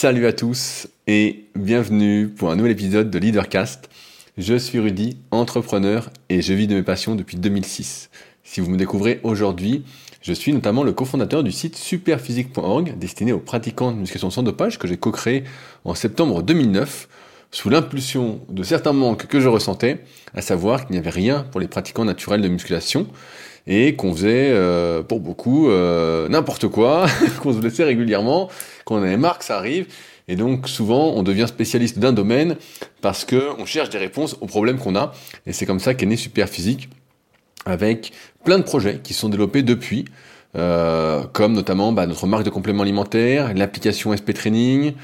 Salut à tous et bienvenue pour un nouvel épisode de Leadercast. Je suis Rudy, entrepreneur et je vis de mes passions depuis 2006. Si vous me découvrez aujourd'hui, je suis notamment le cofondateur du site superphysique.org destiné aux pratiquants de musculation sans dopage que j'ai co-créé en septembre 2009 sous l'impulsion de certains manques que je ressentais, à savoir qu'il n'y avait rien pour les pratiquants naturels de musculation et qu'on faisait euh, pour beaucoup euh, n'importe quoi, qu'on se blessait régulièrement, qu'on avait marre que ça arrive. Et donc souvent on devient spécialiste d'un domaine parce que on cherche des réponses aux problèmes qu'on a. Et c'est comme ça qu'est né Super Physique avec plein de projets qui sont développés depuis, euh, comme notamment bah, notre marque de compléments alimentaires, l'application SP Training,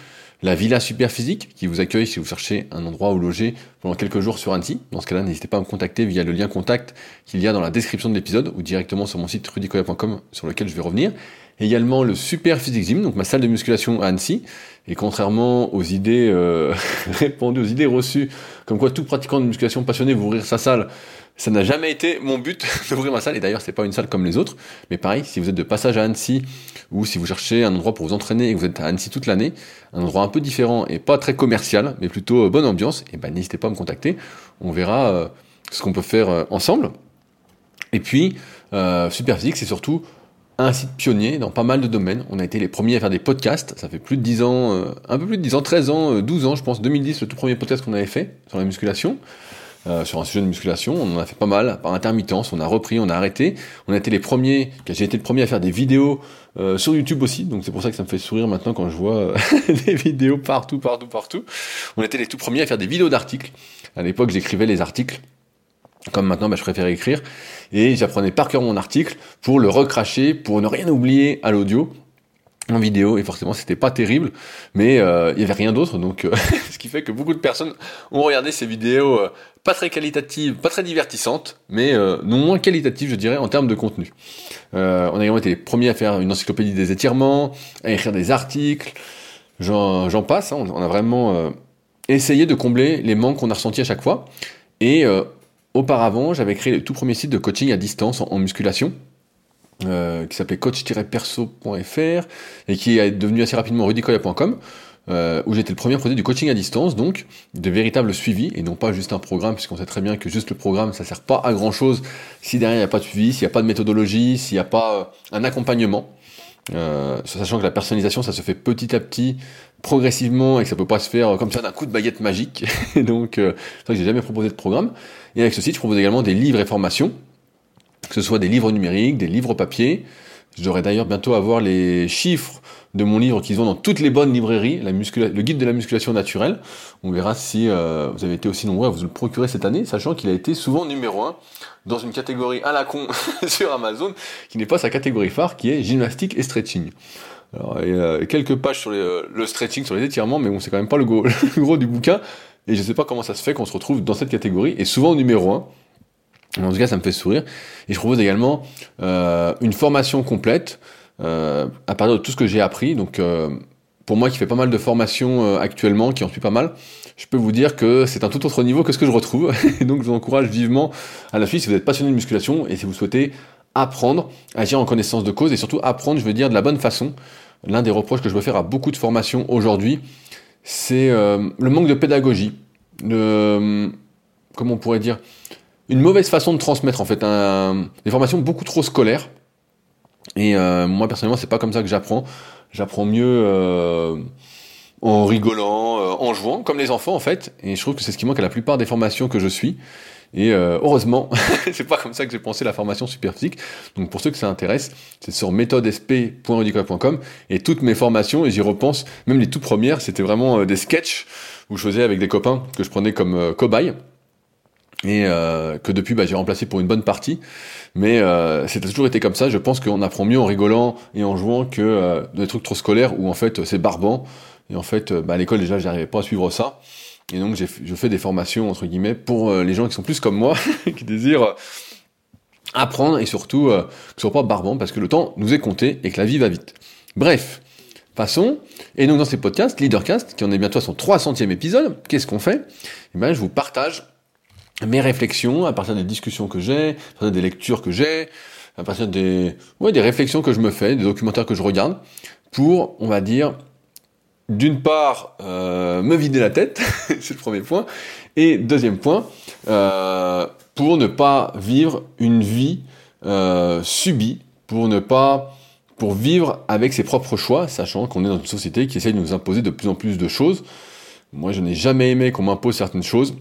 la Villa Superphysique qui vous accueille si vous cherchez un endroit où loger pendant quelques jours sur Annecy. Dans ce cas-là, n'hésitez pas à me contacter via le lien contact qu'il y a dans la description de l'épisode ou directement sur mon site rudicoya.com sur lequel je vais revenir. Également le Super Physique Gym, donc ma salle de musculation à Annecy. Et contrairement aux idées euh, répandues, aux idées reçues, comme quoi tout pratiquant de musculation passionné vous ouvrir sa salle, ça n'a jamais été mon but d'ouvrir ma salle. Et d'ailleurs, c'est pas une salle comme les autres. Mais pareil, si vous êtes de passage à Annecy ou si vous cherchez un endroit pour vous entraîner et que vous êtes à Annecy toute l'année, un endroit un peu différent et pas très commercial, mais plutôt euh, bonne ambiance, et eh ben n'hésitez pas à me contacter. On verra euh, ce qu'on peut faire euh, ensemble. Et puis, euh, Superphysique, c'est surtout un site pionnier dans pas mal de domaines. On a été les premiers à faire des podcasts. Ça fait plus de 10 ans, un peu plus de 10 ans, 13 ans, 12 ans, je pense, 2010, le tout premier podcast qu'on avait fait sur la musculation. Euh, sur un sujet de musculation. On en a fait pas mal par intermittence. On a repris, on a arrêté. On a été les premiers. J'ai été le premier à faire des vidéos euh, sur YouTube aussi. Donc c'est pour ça que ça me fait sourire maintenant quand je vois euh, des vidéos partout, partout, partout. On était les tout premiers à faire des vidéos d'articles. À l'époque, j'écrivais les articles. Comme maintenant, bah, je préfère écrire. Et j'apprenais par cœur mon article pour le recracher, pour ne rien oublier à l'audio en vidéo et forcément c'était pas terrible mais il y avait rien d'autre donc ce qui fait que beaucoup de personnes ont regardé ces vidéos pas très qualitative, pas très divertissante, mais euh, non moins qualitative, je dirais, en termes de contenu. Euh, on a également été les premiers à faire une encyclopédie des étirements, à écrire des articles, j'en passe, hein, on a vraiment euh, essayé de combler les manques qu'on a ressentis à chaque fois. Et auparavant, j'avais créé le tout premier site de coaching à distance en, musculation, qui s'appelait coach-perso.fr et qui est devenu assez rapidement rudicoya.com euh, où j'étais le premier à proposer du coaching à distance, donc de véritables suivis, et non pas juste un programme, puisqu'on sait très bien que juste le programme, ça sert pas à grand chose si derrière il n'y a pas de suivi, s'il n'y a pas de méthodologie, s'il n'y a pas euh, un accompagnement. Euh, sachant que la personnalisation, ça se fait petit à petit, progressivement, et que ça peut pas se faire comme ça d'un coup de baguette magique. donc, euh, c'est vrai que j'ai jamais proposé de programme. Et avec ce site, je propose également des livres et formations, que ce soit des livres numériques, des livres papier. Je devrais d'ailleurs bientôt avoir les chiffres de mon livre qu'ils ont dans toutes les bonnes librairies, le guide de la musculation naturelle. On verra si euh, vous avez été aussi nombreux à vous le procurer cette année, sachant qu'il a été souvent numéro 1 dans une catégorie à la con sur Amazon, qui n'est pas sa catégorie phare, qui est gymnastique et stretching. Alors, il y a quelques pages sur le stretching, sur les étirements, mais bon, c'est quand même pas le gros, le gros du bouquin. Et je sais pas comment ça se fait qu'on se retrouve dans cette catégorie, et souvent numéro 1. En tout cas, ça me fait sourire. Et je propose également euh, une formation complète euh, à partir de tout ce que j'ai appris. Donc, euh, pour moi qui fais pas mal de formations actuellement, qui en suis pas mal, je peux vous dire que c'est un tout autre niveau que ce que je retrouve. Et donc, je vous encourage vivement à la suite si vous êtes passionné de musculation et si vous souhaitez apprendre, agir en connaissance de cause et surtout apprendre, je veux dire, de la bonne façon. L'un des reproches que je veux faire à beaucoup de formations aujourd'hui, c'est le manque de pédagogie, de, comment on pourrait dire, une mauvaise façon de transmettre en fait, un, des formations beaucoup trop scolaires et euh, moi personnellement, c'est pas comme ça que j'apprends. J'apprends mieux euh, en rigolant, euh, en jouant, comme les enfants en fait. Et je trouve que c'est ce qui manque à la plupart des formations que je suis. Et heureusement, c'est pas comme ça que j'ai pensé la formation super physique. Donc pour ceux que ça intéresse, c'est sur méthodesp.rudicoya.com et toutes mes formations, et j'y repense, même les tout premières, c'était vraiment des sketchs où je faisais avec des copains que je prenais comme cobayes et euh, que depuis bah, j'ai remplacé pour une bonne partie. Mais euh, toujours été comme ça. Je pense qu'on apprend mieux en rigolant et en jouant que euh, des trucs trop scolaires où en fait c'est barbant. Et en fait, euh, bah, à l'école déjà, j'arrivais pas à suivre ça. Et donc je fais des formations entre guillemets pour euh, les gens qui sont plus comme moi, qui désirent apprendre et surtout que ce soit pas barbant parce que le temps nous est compté et que la vie va vite. Bref, passons. Et donc dans ces podcasts, Leadercast, qui en est bientôt à son 300e épisode, qu'est-ce qu'on fait? Eh ben, je vous partage mes réflexions à partir des discussions que j'ai, à partir des lectures que j'ai, à partir des, ouais, des réflexions que je me fais, des documentaires que je regarde, pour, on va dire, d'une part, me vider la tête, c'est le premier point, et deuxième point, pour ne pas vivre une vie subie, pour ne pas pour vivre avec ses propres choix, sachant qu'on est dans une société qui essaye de nous imposer de plus en plus de choses. Moi, je n'ai jamais aimé qu'on m'impose certaines choses.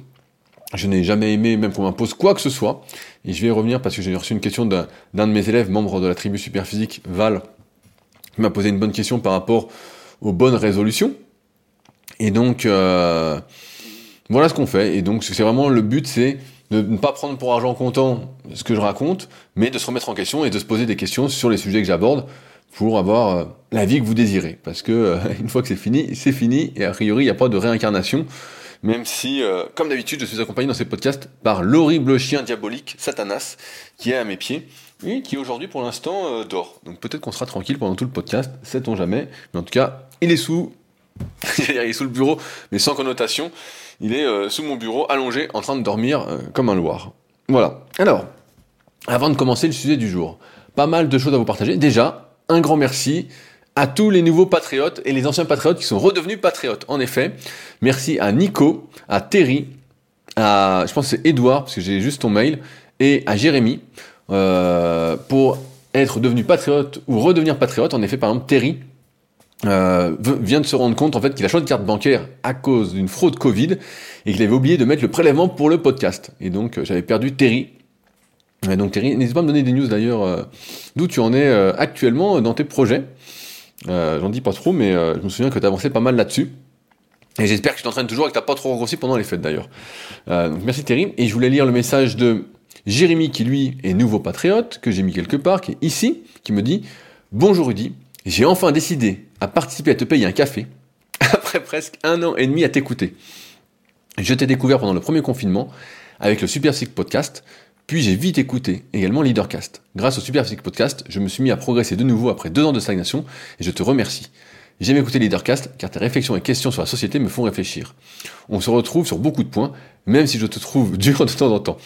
Je n'ai jamais aimé même qu'on m'impose quoi que ce soit. Et je vais y revenir parce que j'ai reçu une question d'un de mes élèves, membre de la tribu Superphysique, Val, qui m'a posé une bonne question par rapport aux bonnes résolutions. Et donc, euh, voilà ce qu'on fait. Et donc, c'est vraiment le but, c'est de ne pas prendre pour argent comptant ce que je raconte, mais de se remettre en question et de se poser des questions sur les sujets que j'aborde pour avoir euh, la vie que vous désirez. Parce que euh, une fois que c'est fini, c'est fini, et a priori, il n'y a pas de réincarnation, même si, euh, comme d'habitude, je suis accompagné dans ces podcasts par l'horrible chien diabolique, Satanas, qui est à mes pieds, et qui aujourd'hui, pour l'instant, dort. Donc peut-être qu'on sera tranquille pendant tout le podcast, sait-on jamais, mais en tout cas, il est sous... il est sous le bureau, mais sans connotation. Il est euh, sous mon bureau, allongé, en train de dormir euh, comme un loir. Voilà. Alors, avant de commencer le sujet du jour, pas mal de choses à vous partager. Déjà, un grand merci à tous les nouveaux patriotes et les anciens patriotes qui sont redevenus patriotes. En effet, merci à Nico, à Terry, à, je pense c'est Edouard, parce que j'ai juste ton mail, et à Jérémy, euh, pour être devenu patriote ou redevenir patriote. En effet, par exemple, Terry, euh, vient de se rendre compte en fait qu'il a changé de carte bancaire à cause d'une fraude Covid et qu'il avait oublié de mettre le prélèvement pour le podcast. Et donc euh, j'avais perdu Terry. donc Terry, n'hésite pas à me donner des news d'ailleurs euh, d'où tu en es actuellement dans tes projets. J'en dis pas trop, mais je me souviens que tu avancé pas mal là-dessus. Et j'espère que tu t'entraînes toujours et que t'as pas trop grossi pendant les fêtes d'ailleurs. donc merci Terry. Et je voulais lire le message de Jérémy qui lui est nouveau patriote, que j'ai mis quelque part, qui est ici, qui me dit Bonjour Rudy, j'ai enfin décidé à participer à te payer un café après presque un an et demi à t'écouter. Je t'ai découvert pendant le premier confinement avec le Super Podcast, puis j'ai vite écouté également Leadercast. Grâce au Super Podcast, je me suis mis à progresser de nouveau après deux ans de stagnation et je te remercie. J'aime écouter Leadercast car tes réflexions et questions sur la société me font réfléchir. On se retrouve sur beaucoup de points, même si je te trouve dur de temps en temps.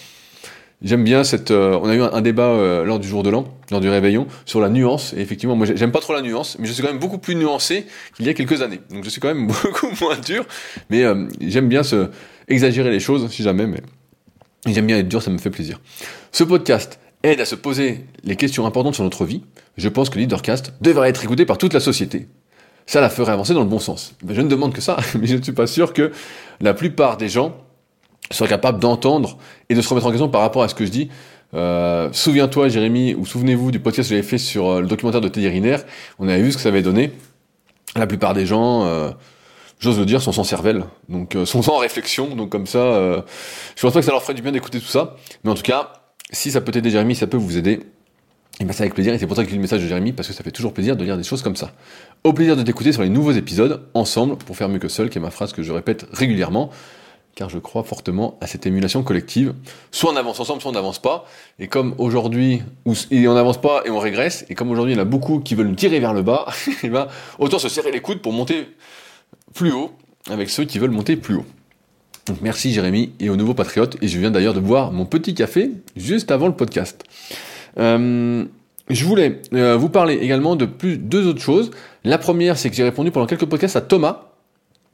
J'aime bien cette. Euh, on a eu un, débat euh, lors du jour de l'an, lors du réveillon, sur la nuance. Et effectivement, moi, j'aime pas trop la nuance, mais je suis quand même beaucoup plus nuancé qu'il y a quelques années. Donc, je suis quand même beaucoup moins dur, mais euh, j'aime bien exagérer les choses, si jamais. Mais j'aime bien être dur, ça me fait plaisir. Ce podcast aide à se poser les questions importantes sur notre vie. Je pense que Leadercast devrait être écouté par toute la société. Ça la ferait avancer dans le bon sens. je ne demande que ça, mais je ne suis pas sûr que la plupart des gens soit capable d'entendre et de se remettre en question par rapport à ce que je dis. Euh, souviens-toi, Jérémy, ou souvenez-vous du podcast que j'avais fait sur euh, le documentaire de Teddy Riner. On avait vu ce que ça avait donné. La plupart des gens, euh, j'ose le dire, sont sans cervelle, donc euh, sont sans réflexion. Donc comme ça, euh, je pense pas que ça leur ferait du bien d'écouter tout ça. Mais en tout cas, si ça peut t'aider, Jérémy, ça peut vous aider. Et ben c'est avec plaisir, et c'est pour ça que lis le message de Jérémy, parce que ça fait toujours plaisir de lire des choses comme ça. Au plaisir de t'écouter sur les nouveaux épisodes, ensemble, pour faire mieux que seul, qui est ma phrase que je répète régulièrement car je crois fortement à cette émulation collective. Soit on avance ensemble, soit on n'avance pas. Et comme aujourd'hui, on n'avance pas et on régresse, et comme aujourd'hui il y en a beaucoup qui veulent nous tirer vers le bas, et ben, autant se serrer les coudes pour monter plus haut avec ceux qui veulent monter plus haut. Donc merci Jérémy et aux nouveaux patriotes. Et je viens d'ailleurs de boire mon petit café juste avant le podcast. Euh, je voulais euh, vous parler également de plus deux autres choses. La première, c'est que j'ai répondu pendant quelques podcasts à Thomas,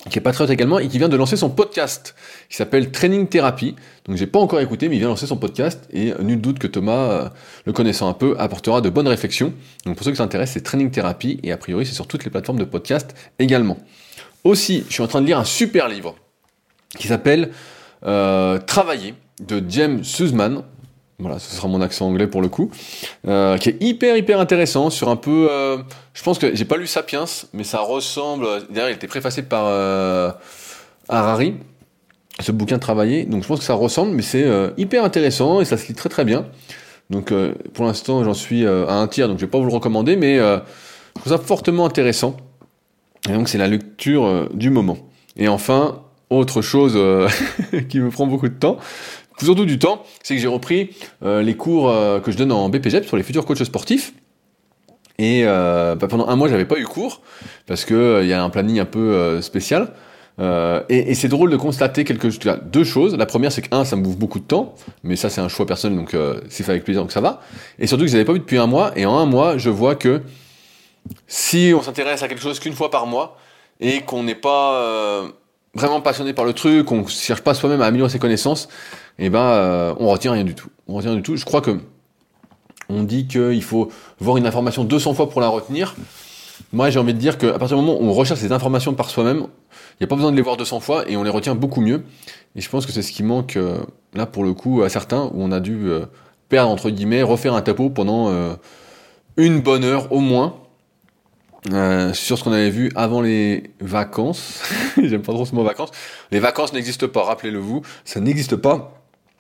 qui est patriote également et qui vient de lancer son podcast qui s'appelle Training Therapy. Donc j'ai pas encore écouté, mais il vient lancer son podcast et nul doute que Thomas, euh, le connaissant un peu, apportera de bonnes réflexions. Donc pour ceux qui s'intéressent, c'est Training Therapy et a priori c'est sur toutes les plateformes de podcast également. Aussi, je suis en train de lire un super livre qui s'appelle euh, Travailler de James Suzman voilà, ce sera mon accent anglais pour le coup, euh, qui est hyper hyper intéressant sur un peu. Euh, je pense que j'ai pas lu Sapiens, mais ça ressemble. D'ailleurs, il était préfacé par Harari, ce bouquin travaillé. Donc je pense que ça ressemble, mais c'est hyper intéressant et ça se lit très très bien. Donc pour l'instant, j'en suis à un tiers, donc je vais pas vous le recommander, mais je trouve ça fortement intéressant. Et donc c'est la lecture du moment. Et enfin, autre chose qui me prend beaucoup de temps, surtout du temps, c'est que j'ai repris euh, les cours euh, que je donne en BPGEP sur les futurs coachs sportifs. Et euh, bah, pendant un mois, j'avais pas eu cours parce que il y a un planning un peu spécial. et, c'est drôle de constater quelque, deux choses. La première, c'est que un, ça me bouffe beaucoup de temps, mais ça, c'est un choix personnel, donc c'est fait avec plaisir, donc ça va. Et surtout que je n'avais pas vu depuis un mois, et en un mois, je vois que si on s'intéresse à quelque chose qu'une fois par mois, et qu'on n'est pas vraiment passionné par le truc, qu'on cherche pas soi-même à améliorer ses connaissances, et eh ben on retient rien du tout. On retient du tout. Je crois que on dit qu'il faut voir une information 200 fois pour la retenir. Moi, j'ai envie de dire qu'à partir du moment où on recherche ces informations par soi-même, il n'y a pas besoin de les voir 200 fois et on les retient beaucoup mieux. Et je pense que c'est ce qui manque euh, là pour le coup à certains où on a dû euh, perdre entre guillemets, refaire un tapeau pendant euh, une bonne heure au moins sur ce qu'on avait vu avant les vacances. J'aime pas trop ce mot vacances. Les vacances n'existent pas, rappelez-le vous, ça n'existe pas.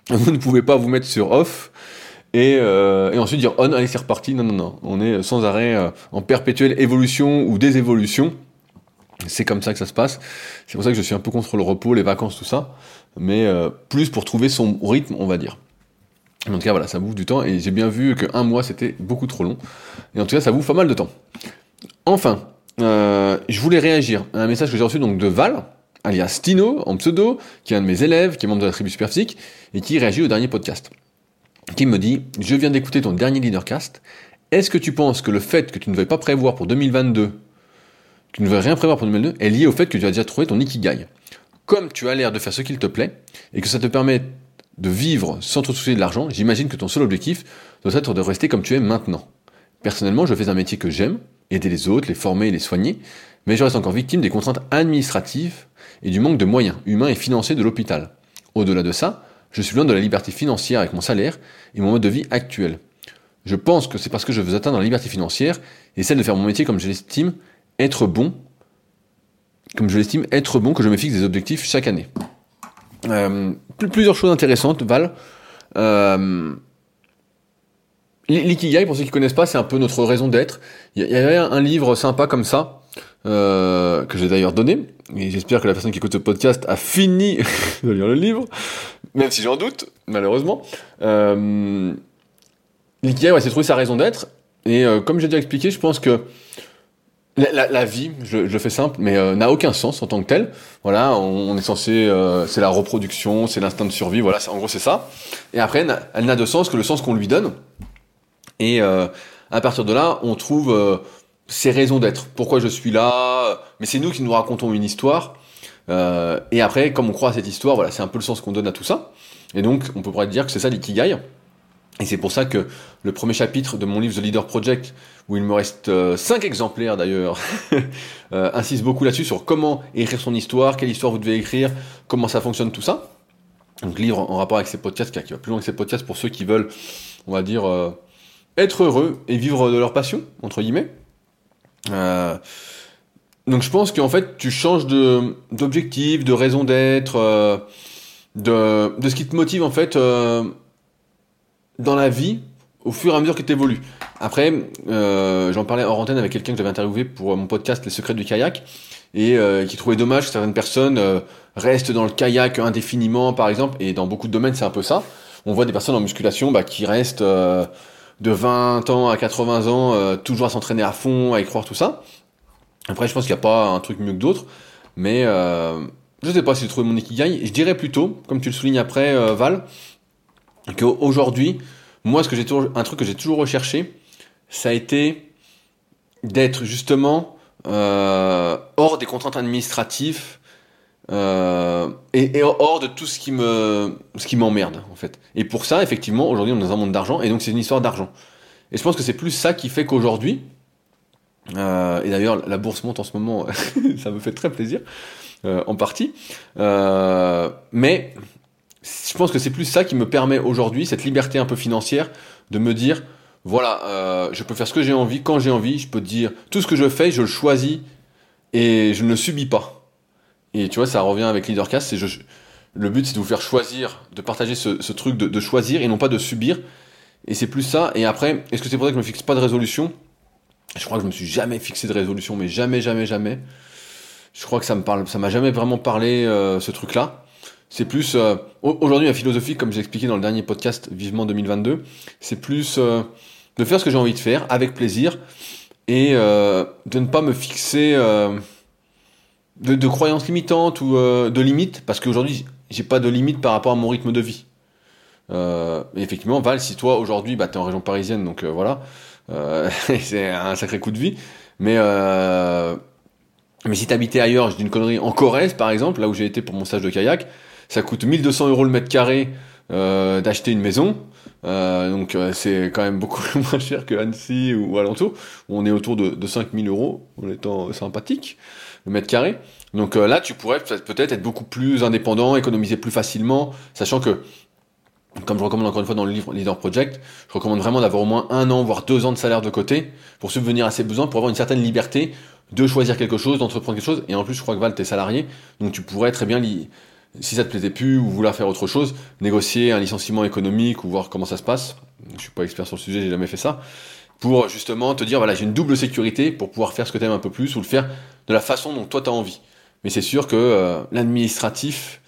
Vous ne pouvez pas vous mettre sur off et, euh, et, ensuite dire on, allez c'est reparti. Non, non, non, on est sans arrêt euh, en perpétuelle évolution ou désévolution. C'est comme ça que ça se passe. C'est pour ça que je suis un peu contre le repos, les vacances, tout ça, mais euh, plus pour trouver son rythme, on va dire. En tout cas, voilà, ça bouffe du temps et j'ai bien vu qu'un mois c'était beaucoup trop long. Et en tout cas, ça bouffe pas mal de temps. Enfin, euh, je voulais réagir à un message que j'ai reçu donc de Val, alias Tino, en pseudo, qui est un de mes élèves, qui est membre de la tribu Superphysique, et qui réagit au dernier podcast qui me dit Je viens d'écouter ton dernier leadercast. Est-ce que tu penses que le fait que tu ne veuilles pas prévoir pour 2022, tu ne veux rien prévoir pour 2022, est lié au fait que tu as déjà trouvé ton ikigai? Comme tu as l'air de faire ce qu'il te plaît et que ça te permet de vivre sans te soucier de l'argent, j'imagine que ton seul objectif doit être de rester comme tu es maintenant. Personnellement, je fais un métier que j'aime, aider les autres, les former les soigner, mais je reste encore victime des contraintes administratives et du manque de moyens humains et financiers de l'hôpital. Au-delà de ça, je suis loin de la liberté financière avec mon salaire et mon mode de vie actuel. Je pense que c'est parce que je veux atteindre la liberté financière et celle de faire mon métier comme je l'estime être bon, comme je l'estime être bon, que je me fixe des objectifs chaque année. Euh, plusieurs choses intéressantes, Val. Euh, L'ikigai, pour ceux qui connaissent pas, c'est un peu notre raison d'être. Il y avait un livre sympa comme ça, euh, que j'ai d'ailleurs donné, et j'espère que la personne qui écoute ce podcast a fini de lire le livre même si j'en doute, malheureusement. Euh, L'ikigai, ouais, c'est trouver sa raison d'être. Et euh, comme j'ai déjà expliqué, je pense que la, vie, je, le fais simple, mais euh, n'a aucun sens en tant que tel. Voilà, on, est censé, c'est la reproduction, c'est l'instinct de survie. Voilà, en gros c'est ça. Et après, elle n'a de sens que le sens qu'on lui donne. Et à partir de là, on trouve ses raisons d'être. Pourquoi je suis là Mais c'est nous qui nous racontons une histoire. Euh, et après, comme on croit à cette histoire, voilà, c'est un peu le sens qu'on donne à tout ça. Et donc, on pourrait dire que c'est ça l'ikigai. Et c'est pour ça que le premier chapitre de mon livre The Leader Project, où il me reste 5 euh, exemplaires d'ailleurs, euh, insiste beaucoup là-dessus sur comment écrire son histoire, quelle histoire vous devez écrire, comment ça fonctionne tout ça. Donc livre en rapport avec ces podcasts, qui va plus loin que ces podcasts pour ceux qui veulent, on va dire, être heureux et vivre de leur passion, entre guillemets. Euh, donc je pense qu'en fait, tu changes de d'objectif, de raison d'être, euh, de, ce qui te motive en fait euh, dans la vie au fur et à mesure que tu évolues. Après, j'en parlais en antenne avec quelqu'un que j'avais interviewé pour mon podcast Les secrets du kayak et qui trouvait dommage que certaines personnes restent dans le kayak indéfiniment par exemple et dans beaucoup de domaines c'est un peu ça. On voit des personnes en musculation bah, qui restent de 20 ans à 80 ans toujours à s'entraîner à fond, à y croire tout ça. Après, je pense qu'il n'y a pas un truc mieux que d'autres, mais euh, je ne sais pas si j'ai trouvé mon ikigai. Je dirais plutôt, comme tu le soulignes après, euh, Val, qu'aujourd'hui, moi, ce que j'ai toujours, un truc que j'ai toujours recherché, ça a été d'être justement euh, hors des contraintes administratives euh, et, hors de tout ce qui me, ce qui m'emmerde en fait. Et pour ça, effectivement, aujourd'hui, on est dans un monde d'argent, et donc c'est une histoire d'argent. Et je pense que c'est plus ça qui fait qu'aujourd'hui, euh, et d'ailleurs, la bourse monte en ce moment, ça me fait très plaisir, euh, en partie. Mais je pense que c'est plus ça qui me permet aujourd'hui, cette liberté un peu financière, de me dire, voilà, je peux faire ce que j'ai envie, quand j'ai envie, je peux dire, tout ce que je fais, je le choisis et je ne le subis pas. Et tu vois, ça revient avec Leadercast, c'est le but c'est de vous faire choisir, de partager ce, truc de, choisir et non pas de subir. Et c'est plus ça. Et après, est-ce que c'est pour ça que je me fixe pas de résolution? Je crois que je me suis jamais fixé de résolution, mais jamais, jamais, jamais. Je crois que ça me parle, ça m'a jamais vraiment parlé euh, ce truc-là. C'est plus euh, aujourd'hui ma philosophie, comme j'ai expliqué dans le dernier podcast Vivement 2022, c'est plus euh, de faire ce que j'ai envie de faire avec plaisir et de ne pas me fixer de, de, croyances limitantes ou de limites, parce qu'aujourd'hui j'ai pas de limite par rapport à mon rythme de vie. effectivement, Val, si toi aujourd'hui, bah, tu es en région parisienne, donc voilà, euh, c'est un sacré coup de vie. Mais euh, Mais si t'habitais ailleurs, je dis une connerie, en Corrèze par exemple, là où j'ai été pour mon stage de kayak, ça coûte 1200 euros le mètre carré euh, d'acheter une maison. Euh, donc euh, c'est quand même beaucoup moins cher que Annecy ou, alentour, on est autour de, de 5000 euros en étant sympathique le mètre carré. Donc là, tu pourrais peut-être être beaucoup plus indépendant, économiser plus facilement, sachant que comme je recommande encore une fois dans le livre Leader Project, je recommande vraiment d'avoir au moins un an, voire deux ans de salaire de côté pour subvenir à ses besoins, pour avoir une certaine liberté de choisir quelque chose, d'entreprendre quelque chose. Et en plus, je crois que Val, t'es salarié, donc tu pourrais très bien, si ça te plaisait plus ou vouloir faire autre chose, négocier un licenciement économique ou voir comment ça se passe. Je suis pas expert sur le sujet, j'ai jamais fait ça. Pour justement te dire, voilà, j'ai une double sécurité pour pouvoir faire ce que tu aimes un peu plus ou le faire de la façon dont toi tu as envie. Mais c'est sûr que euh, l'administratif,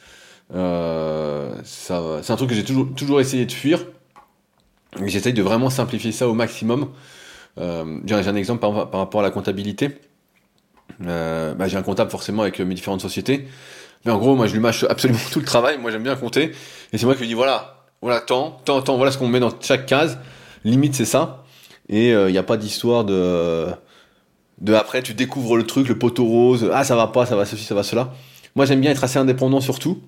euh, c'est un truc que j'ai toujours, essayé de fuir. J'essaye de vraiment simplifier ça au maximum. Euh, j'ai un exemple par, rapport à la comptabilité. Bah, j'ai un comptable forcément avec mes différentes sociétés. Mais en gros, moi, je lui mâche absolument tout le travail. Moi, j'aime bien compter. Et c'est moi qui lui dis, voilà, voilà, tant, tant, tant, voilà ce qu'on met dans chaque case. Limite, c'est ça. Et il n'y a pas d'histoire de, de après, tu découvres le truc, le poteau rose. Ah, ça va pas, ça va ceci, ça va cela. Moi, j'aime bien être assez indépendant surtout.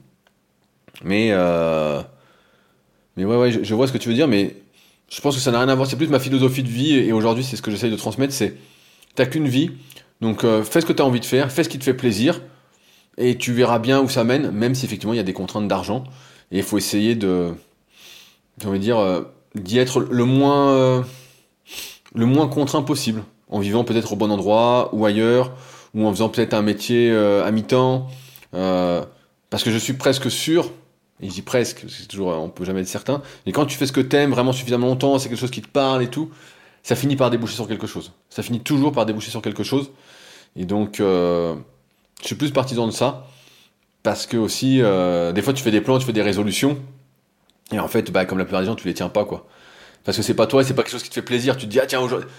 Mais, euh, mais ouais, ouais, je, vois ce que tu veux dire, mais je pense que ça n'a rien à voir. C'est plus ma philosophie de vie, et aujourd'hui, c'est ce que j'essaye de transmettre, c'est t'as qu'une vie, donc euh, fais ce que tu as envie de faire, fais ce qui te fait plaisir, et tu verras bien où ça mène, même si effectivement il y a des contraintes d'argent, et il faut essayer de, euh, d'y être le moins, euh, le moins contraint possible, en vivant peut-être au bon endroit, ou ailleurs, ou en faisant peut-être un métier à mi-temps, parce que je suis presque sûr, et je dis presque, c'est toujours, on peut jamais être certain. Mais quand tu fais ce que t'aimes vraiment suffisamment longtemps, c'est quelque chose qui te parle et tout, ça finit par déboucher sur quelque chose. Ça finit toujours par déboucher sur quelque chose. Et donc, euh, je suis plus partisan de ça. Parce que aussi, euh, des fois, tu fais des plans, tu fais des résolutions. Et en fait, bah, comme la plupart des gens, tu les tiens pas, quoi. Parce que c'est pas toi, c'est pas quelque chose qui te fait plaisir. Tu te dis, ah tiens, aujourd'hui.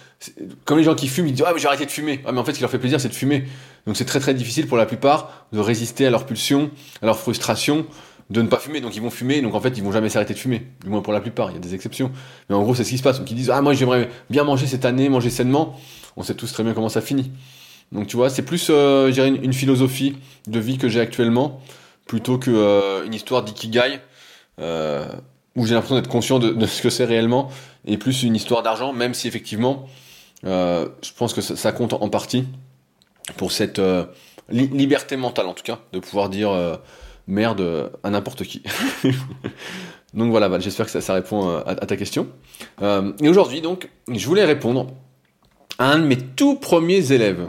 Comme les gens qui fument, ils disent, ah, mais j'ai arrêté de fumer. Ah, mais en fait, ce qui leur fait plaisir, c'est de fumer. Donc, c'est très très difficile pour la plupart de résister à leurs pulsions, à leurs frustrations, de ne pas fumer, donc ils vont fumer, donc en fait ils vont jamais s'arrêter de fumer, du moins pour la plupart, il y a des exceptions. Mais en gros c'est ce qui se passe, donc ils disent ah moi j'aimerais bien manger cette année, manger sainement, on sait tous très bien comment ça finit. Donc tu vois, c'est plus euh, une, une, philosophie de vie que j'ai actuellement, plutôt que euh, une histoire d'ikigai, euh, où j'ai l'impression d'être conscient de, ce que c'est réellement, et plus une histoire d'argent, même si effectivement, euh, je pense que ça, compte en partie pour cette liberté mentale en tout cas, de pouvoir dire merde à n'importe qui. donc voilà, j'espère que ça, répond euh, à, ta question. Euh, et aujourd'hui, donc, je voulais répondre à un de mes tout premiers élèves.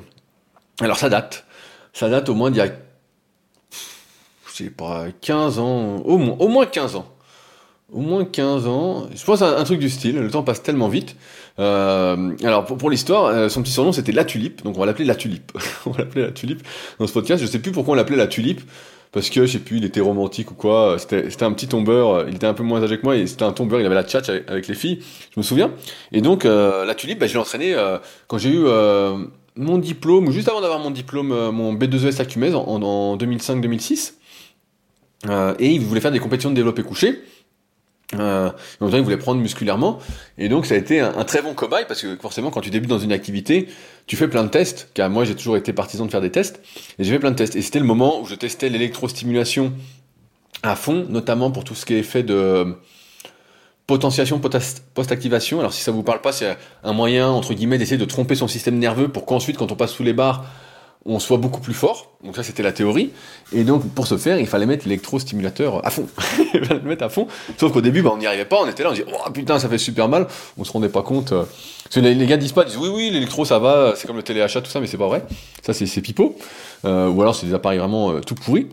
Alors ça date. Ça date au moins d'il y a, je sais pas, 15 ans, au moins, au moins 15 ans. Au moins 15 ans. Je pense à un, truc du style, le temps passe tellement vite. Euh, alors pour, pour l'histoire, son petit surnom c'était La Tulipe, donc on va l'appeler La Tulipe. on va l'appeler La Tulipe dans ce podcast. Je sais plus pourquoi on l'appelait La Tulipe parce que je sais plus, il était romantique ou quoi. C'était un petit tombeur. Il était un peu moins âgé que moi et c'était un tombeur. Il avait la tchatch avec, les filles, je me souviens. Et donc euh, la tulipe, bah, je l'ai entraîné euh, quand j'ai eu euh, mon diplôme ou juste avant d'avoir mon diplôme, mon B2ES à Cumèze en, en 2005-2006. et il voulait faire des compétitions de développé couché. Euh, temps, il voulait prendre musculairement, et donc ça a été un, très bon cobaye parce que forcément, quand tu débutes dans une activité, tu fais plein de tests. Car moi, j'ai toujours été partisan de faire des tests, et j'ai fait plein de tests. Et c'était le moment où je testais l'électrostimulation à fond, notamment pour tout ce qui est fait de potentiation post-activation. Alors si ça vous parle pas, c'est un moyen entre guillemets d'essayer de tromper son système nerveux pour qu'ensuite, quand on passe sous les barres, on soit beaucoup plus fort. Donc ça, c'était la théorie. Et donc, pour ce faire, il fallait mettre l'électrostimulateur à fond. il fallait le mettre à fond. Sauf qu'au début, bah, on n'y arrivait pas. On était là, on disait, oh putain, ça fait super mal. On se rendait pas compte. Euh, parce que les, gars disent pas, ils disent, oui, oui, l'électro, ça va, c'est comme le téléachat, tout ça, mais c'est pas vrai. Ça, c'est pipeau. Euh, ou alors, c'est des appareils vraiment euh, tout pourris.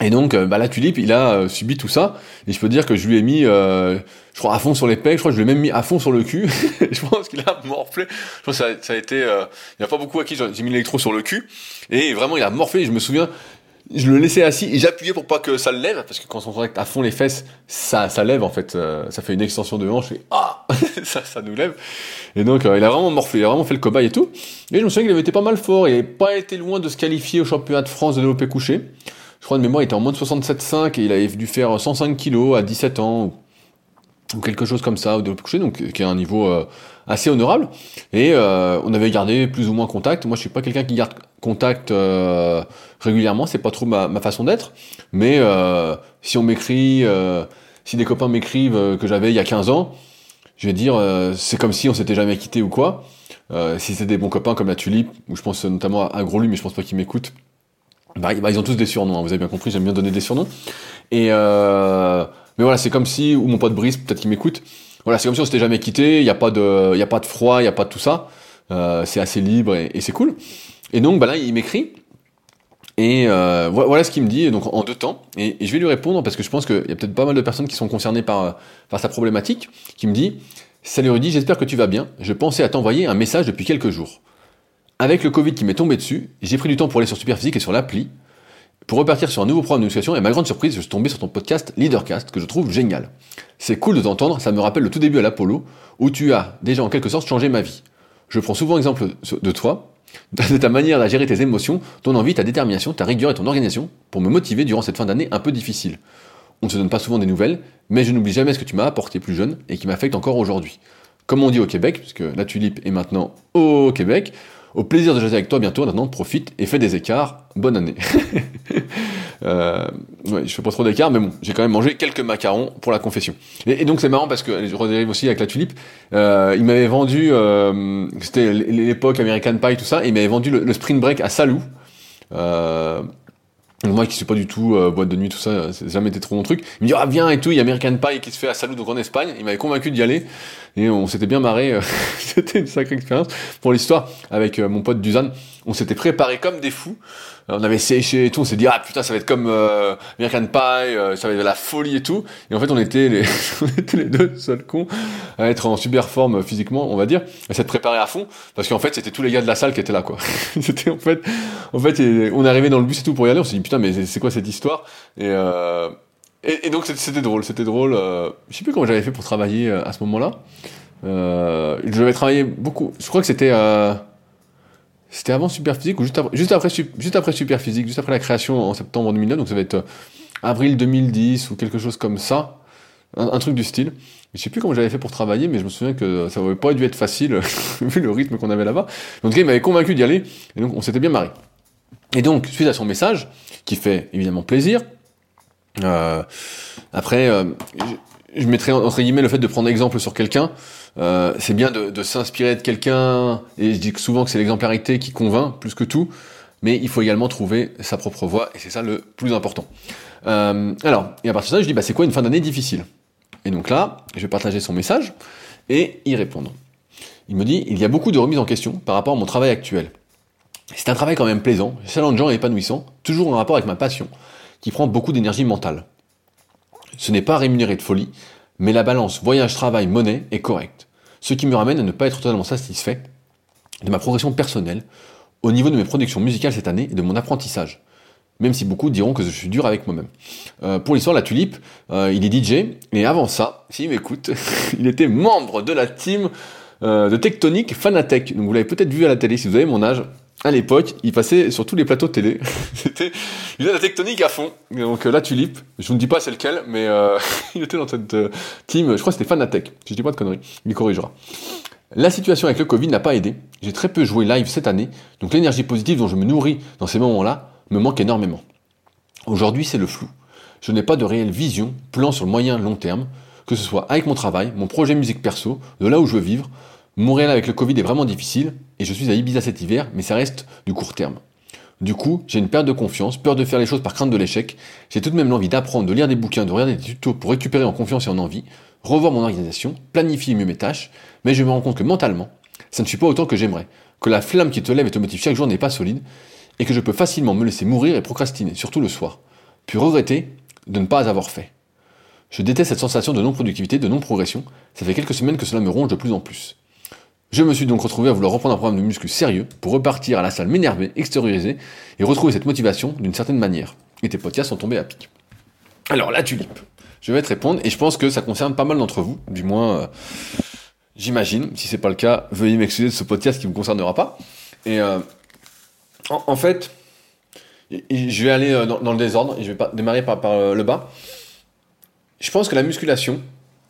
Et donc, euh, bah, la tulipe, il a euh, subi tout ça. Et je peux dire que je lui ai mis, euh, je crois, à fond sur les pecs. Je crois que je lui ai même mis à fond sur le cul. je pense qu'il a morflé. Je pense que ça, a été, il n'y a pas beaucoup à qui j'ai mis l'électro sur le cul. Et vraiment, il a morflé. Je me souviens, je le laissais assis et j'appuyais pour pas que ça le lève. Parce que quand on connecte à fond les fesses, ça, ça lève en fait. ça fait une extension de hanche. Et ah, ça, ça nous lève. Et donc, il a vraiment morflé. Il a vraiment fait le cobaye et tout. Et je me souviens qu'il avait été pas mal fort. Il n'avait pas été loin de se qualifier au championnat de France de développé couché je crois de mémoire, il était en moins de 67,5 et il avait dû faire 105 kilos à 17 ans. ou quelque chose comme ça, ou développé couché, donc qui est un niveau euh, assez honorable. Et euh, on avait gardé plus ou moins contact. Moi, je suis pas quelqu'un qui garde contact euh, régulièrement, c'est pas trop ma, façon d'être. Mais si on m'écrit, si des copains m'écrivent que j'avais il y a 15 ans, je vais dire, c'est comme si on s'était jamais quitté ou quoi. si c'est des bons copains comme la Tulipe, ou je pense notamment à, Gros mais je pense pas qu'ils m'écoutent. Bah, bah, ils ont tous des surnoms, hein, vous avez bien compris, j'aime bien donner des surnoms. Et mais voilà, c'est comme si, ou mon pote Brice, peut-être qu'il m'écoute, voilà, c'est comme si on s'était jamais quitté, il n'y a, pas de, a pas de froid, il n'y a pas de tout ça, euh, c'est assez libre et, c'est cool. Et donc, bah là, il m'écrit, et euh, voilà ce qu'il me dit, donc en deux temps, et, je vais lui répondre parce que je pense qu'il y a peut-être pas mal de personnes qui sont concernées par, par sa problématique, qui me dit Salut Rudy, j'espère que tu vas bien, je pensais à t'envoyer un message depuis quelques jours. Avec le Covid qui m'est tombé dessus, j'ai pris du temps pour aller sur Superphysique et sur l'appli, pour repartir sur un nouveau programme de musculation, et ma grande surprise, je suis tombé sur ton podcast Leadercast, que je trouve génial. C'est cool de t'entendre, ça me rappelle le tout début à l'Apollo, où tu as déjà en quelque sorte changé ma vie. Je prends souvent exemple de toi, de ta manière à gérer tes émotions, ton envie, ta détermination, ta rigueur et ton organisation, pour me motiver durant cette fin d'année un peu difficile. On ne se donne pas souvent des nouvelles, mais je n'oublie jamais ce que tu m'as apporté plus jeune et qui m'affecte encore aujourd'hui. Comme on dit au Québec, puisque la tulipe est maintenant au Québec, au plaisir de jaser avec toi bientôt. Maintenant, profite et fais des écarts. Bonne année. euh, ouais, je fais pas trop d'écarts, mais bon, j'ai quand même mangé quelques macarons pour la confession. Et, donc c'est marrant parce que je redérive aussi avec la tulipe. Euh, il m'avait vendu, euh, c'était l'époque American Pie, tout ça, il m'avait vendu le, Spring Break à Salou. Euh, moi qui suis pas du tout boîte de nuit, tout ça, c'est jamais été trop mon truc. Il me dit ah viens et tout, il y a American Pie qui se fait à Salou donc en Espagne. Il m'avait convaincu d'y aller et on s'était bien marré. Euh, c'était une sacrée expérience pour l'histoire avec euh, mon pote Duzan. On s'était préparé comme des fous on avait séché et tout, on s'est dit ah putain ça va être comme euh, Pie, euh, ça va être de la folie et tout. Et en fait on était les, on était les deux seuls cons à être en super forme physiquement, on va dire, à s'être préparé à fond, parce qu'en fait c'était tous les gars de la salle qui étaient là quoi. c'était en fait, en fait on est arrivé dans le bus et tout pour y aller, on s'est dit putain mais c'est quoi cette histoire? Et, euh, et, donc c'était drôle, c'était drôle. Euh, je sais plus comment j'avais fait pour travailler à ce moment-là. Euh, j'avais travaillé beaucoup. Je crois que c'était c'était avant Superphysique ou juste après, juste après, juste après Superphysique, juste après la création en septembre 2009, donc ça va être euh, avril 2010 ou quelque chose comme ça, un, truc du style. Je sais plus comment j'avais fait pour travailler, mais je me souviens que ça n'aurait pas dû être facile vu le rythme qu'on avait là-bas. Donc il m'avait convaincu d'y aller, et donc on s'était bien marré. Et donc, suite à son message, qui fait évidemment plaisir, euh, après, euh, je, je mettrais entre guillemets le fait de prendre exemple sur quelqu'un. Euh, c'est bien de, s'inspirer de quelqu'un, et je dis souvent que c'est l'exemplarité qui convainc plus que tout, mais il faut également trouver sa propre voie, et c'est ça le plus important. Euh, alors, et à partir de ça, je dis, bah, c'est quoi une fin d'année difficile? Et donc là, je vais partager son message et y répondre. Il me dit, il y a beaucoup de remises en question par rapport à mon travail actuel. C'est un travail quand même plaisant, challengeant et épanouissant, toujours en rapport avec ma passion, qui prend beaucoup d'énergie mentale. Ce n'est pas rémunéré de folie, mais la balance voyage-travail-monnaie est correcte. Ce qui me ramène à ne pas être totalement satisfait de ma progression personnelle au niveau de mes productions musicales cette année et de mon apprentissage. Même si beaucoup diront que je suis dur avec moi-même. Euh, pour l'histoire, la Tulipe, euh, il est DJ, et avant ça, s'il m'écoute, il était membre de la team euh, de Tectonic Fanatec. Donc vous l'avez peut-être vu à la télé si vous avez mon âge à l'époque, il passait sur tous les plateaux de télé. C'était, il faisait la tectonique à fond. Donc euh, la tulipe, je vous dis pas c'est lequel, mais euh, il était dans cette euh, team. Je crois que c'était Fanatec. Je dis pas de conneries. Il corrigera. La situation avec le Covid n'a pas aidé. J'ai très peu joué live cette année, donc l'énergie positive dont je me nourris dans ces moments-là me manque énormément. Aujourd'hui, c'est le flou. Je n'ai pas de réelle vision, plan sur le moyen long terme, que ce soit avec mon travail, mon projet musique perso, de là où je veux vivre, Montréal avec le Covid est vraiment difficile, et je suis à Ibiza cet hiver, mais ça reste du court terme. Du coup, j'ai une perte de confiance, peur de faire les choses par crainte de l'échec. J'ai tout de même l'envie d'apprendre, de lire des bouquins, de regarder des tutos pour récupérer en confiance et en envie, revoir mon organisation, planifier mieux mes tâches, mais je me rends compte que mentalement, ça ne suit pas autant que j'aimerais, que la flamme qui te lève et te motive chaque jour n'est pas solide, et que je peux facilement me laisser mourir et procrastiner, surtout le soir, puis regretter de ne pas avoir fait. Je déteste cette sensation de non-productivité, de non-progression, ça fait quelques semaines que cela me ronge de plus en plus. Je me suis donc retrouvé à vouloir reprendre un programme de muscu sérieux pour repartir à la salle m'énerver, extérioriser et retrouver cette motivation d'une certaine manière. Et tes podcasts sont tombés à pic. Alors la tulipe. Je vais te répondre et je pense que ça concerne pas mal d'entre vous, du moins euh, j'imagine. Si c'est pas le cas, veuillez m'excuser de ce podcast qui ne vous concernera pas. Et euh, en, fait, je vais aller euh, dans, le désordre et je vais pas démarrer par le bas. Je pense que la musculation,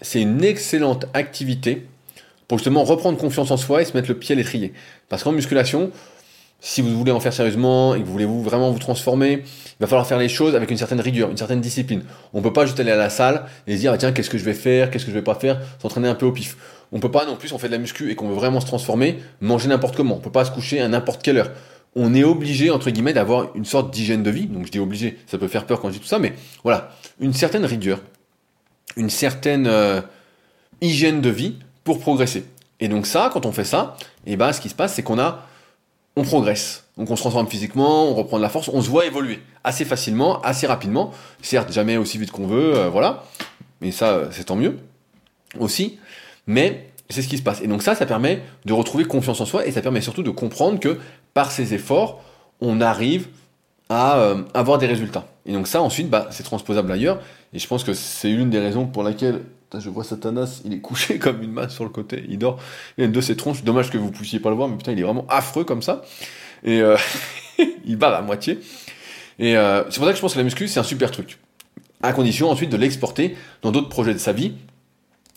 c'est une excellente activité pour justement reprendre confiance en soi et se mettre le pied à l'étrier. Parce qu'en musculation, si vous voulez en faire sérieusement et que vous voulez vous vraiment vous transformer, il va falloir faire les choses avec une certaine rigueur, une certaine discipline. On peut pas juste aller à la salle et se dire ah, tiens qu'est-ce que je vais faire, qu'est-ce que je vais pas faire, s'entraîner un peu au pif. On peut pas non plus, on fait de la muscu et qu'on veut vraiment se transformer, manger n'importe comment. On peut pas se coucher à n'importe quelle heure. On est obligé entre guillemets d'avoir une sorte d'hygiène de vie. Donc je dis obligé, ça peut faire peur quand je dis tout ça, mais voilà, une certaine rigueur, une certaine euh, hygiène de vie pour progresser. Et donc ça, quand on fait ça, et eh ben ce qui se passe, c'est qu'on a on progresse. Donc on se transforme physiquement, on reprend de la force, on se voit évoluer assez facilement, assez rapidement. Certes, jamais aussi vite qu'on veut, euh, voilà. Mais ça, c'est tant mieux aussi. Mais c'est ce qui se passe. Et donc ça, ça permet de retrouver confiance en soi et ça permet surtout de comprendre que par ces efforts, on arrive à euh, avoir des résultats. Et donc ça, ensuite, bah, c'est transposable ailleurs. Et je pense que c'est une des raisons pour laquelle je vois Satanas, il est couché comme une masse sur le côté, il dort, il a une de ses tronches, dommage que vous puissiez pas le voir, mais putain, il est vraiment affreux comme ça, et euh, il bat à moitié, et euh, c'est pour ça que je pense que la muscu, c'est un super truc, à condition ensuite de l'exporter dans d'autres projets de sa vie,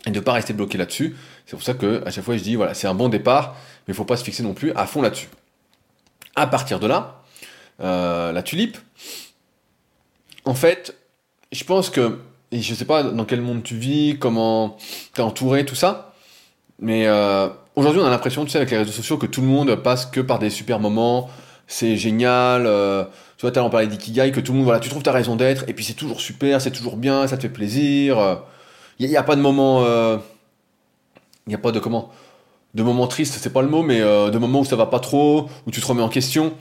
et de pas rester bloqué là-dessus, c'est pour ça que à chaque fois je dis, voilà, c'est un bon départ, mais il faut pas se fixer non plus à fond là-dessus. À partir de là, euh, la tulipe, en fait, je pense que et je sais pas dans quel monde tu vis, comment t'es entouré, tout ça. Mais euh, aujourd'hui, on a l'impression, tu sais, avec les réseaux sociaux, que tout le monde passe que par des super moments. C'est génial. Euh, tu vois, t'as en parlé d'ikigai, que tout le monde, voilà, tu trouves ta raison d'être, et puis c'est toujours super, c'est toujours bien, ça te fait plaisir. Il n'y a, pas de moment. Il euh, n'y a pas de comment De moments tristes, c'est pas le mot, mais euh, de moments où ça va pas trop, où tu te remets en question.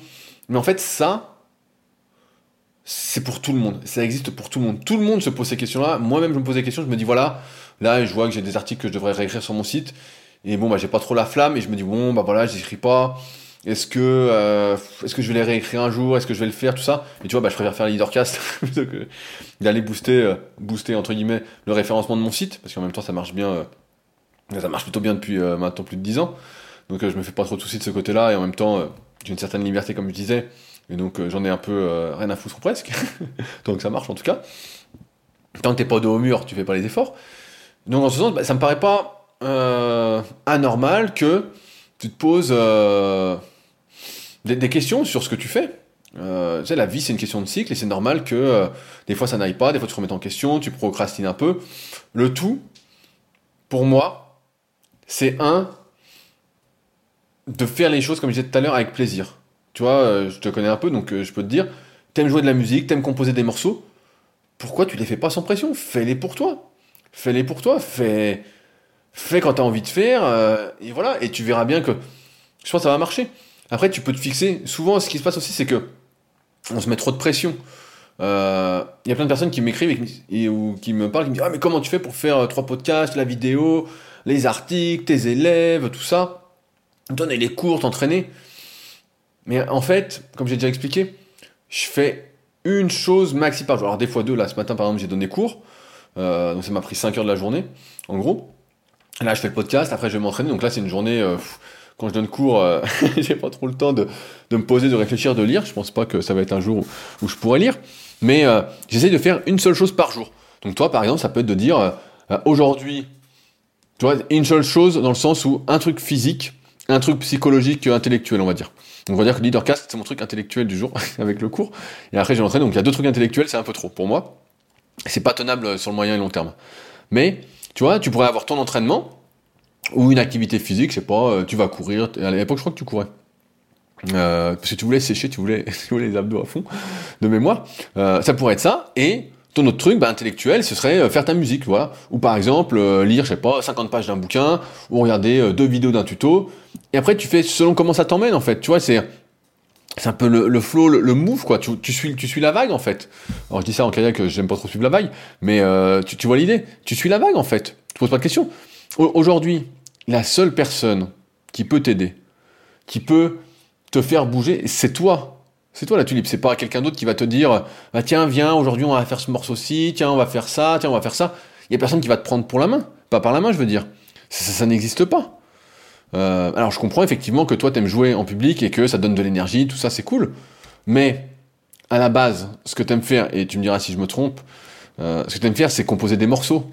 Mais en fait, ça, c'est pour tout le monde. Ça existe pour tout le monde. Tout le monde se pose ces questions-là. Moi-même, je me pose des questions. Je me dis, voilà, là, je vois que j'ai des articles que je devrais réécrire sur mon site. Et bon, bah, j'ai pas trop la flamme. Et je me dis, bon, bah voilà, j'écris pas. Est-ce que, euh, est-ce que je vais les réécrire un jour? Est-ce que je vais le faire? Tout ça. Et tu vois, bah, je préfère faire leadercast plutôt que d'aller booster, euh, booster, entre guillemets, le référencement de mon site. Parce qu'en même temps, ça marche bien. Euh, ça marche plutôt bien depuis maintenant plus de 10 ans. Donc, je me fais pas trop de soucis de ce côté-là. Et en même temps, j'ai une certaine liberté, comme je disais. Et donc euh, j'en ai un peu euh, rien à foutre presque, tant que ça marche en tout cas. Tant que t'es pas dos au mur, tu fais pas les efforts. Donc en ce sens, bah, ça me paraît pas euh, anormal que tu te poses des, questions sur ce que tu fais. tu sais, la vie c'est une question de cycle et c'est normal que des fois ça n'aille pas, des fois tu te remets en question, tu procrastines un peu. Le tout, pour moi, c'est un, de faire les choses comme je disais tout à l'heure avec plaisir. Tu vois, euh, je te connais un peu, donc euh, je peux te dire, t'aimes jouer de la musique, t'aimes composer des morceaux, pourquoi tu les fais pas sans pression? Fais-les pour toi. Fais-les pour toi. Fais, fais quand t'as envie de faire, euh, et voilà, et tu verras bien que je pense que ça va marcher. Après, tu peux te fixer. Souvent, ce qui se passe aussi, c'est que on se met trop de pression. Il y a plein de personnes qui m'écrivent et, ou qui me parlent, qui me disent Ah, mais comment tu fais pour faire trois podcasts, la vidéo, les articles, tes élèves, tout ça? Donner les cours, t'entraîner. Mais en fait, comme j'ai déjà expliqué, je fais une chose maxi par jour. Alors des fois deux, là ce matin par exemple j'ai donné cours, euh, donc ça m'a pris 5 heures de la journée, en gros. Là je fais le podcast, après je vais m'entraîner, donc là c'est une journée, euh, quand je donne cours, euh, j'ai pas trop le temps de, de, me poser, de réfléchir, de lire, je pense pas que ça va être un jour où, je pourrais lire, mais j'essaie de faire une seule chose par jour. Donc toi par exemple ça peut être de dire, aujourd'hui, tu vois, une seule chose dans le sens où un truc physique, un truc psychologique, intellectuel on va dire. On va dire que Leadercast, c'est mon truc intellectuel du jour avec le cours. Et après, j'ai l'entraîne. Donc il y a deux trucs intellectuels, c'est un peu trop pour moi. C'est pas tenable sur le moyen et long terme. Mais, tu vois, tu pourrais avoir ton entraînement ou une activité physique, je sais pas, euh, tu vas courir. À l'époque, je crois que tu courais. Euh, parce que tu voulais sécher, tu voulais, tu voulais les abdos à fond, de mémoire. Euh, ça pourrait être ça. Et ton autre truc, bah, intellectuel, ce serait euh, faire ta musique, voilà. Ou par exemple, euh, lire, je sais pas, 50 pages d'un bouquin, ou regarder deux vidéos d'un tuto, et après, tu fais selon comment ça t'emmène, en fait. Tu vois, c'est, c'est un peu le, flow, le, move, quoi. Tu, suis, tu suis la vague, en fait. Alors, je dis ça en kayak, j'aime pas trop suivre la vague, mais euh, tu, tu vois l'idée. Tu suis la vague, en fait. Tu poses pas de questions. Aujourd'hui, la seule personne qui peut t'aider, qui peut te faire bouger, c'est toi. C'est toi la tulipe, c'est pas quelqu'un d'autre qui va te dire bah tiens viens aujourd'hui on va faire ce morceau-ci, tiens on va faire ça, tiens on va faire ça. Il y a personne qui va te prendre pour la main, pas par la main je veux dire. Ça, n'existe pas. Euh, alors je comprends effectivement que toi t'aimes jouer en public et que ça donne de l'énergie, tout ça c'est cool. Mais à la base, ce que t'aimes faire, et tu me diras si je me trompe, euh, ce que t'aimes faire c'est composer des morceaux.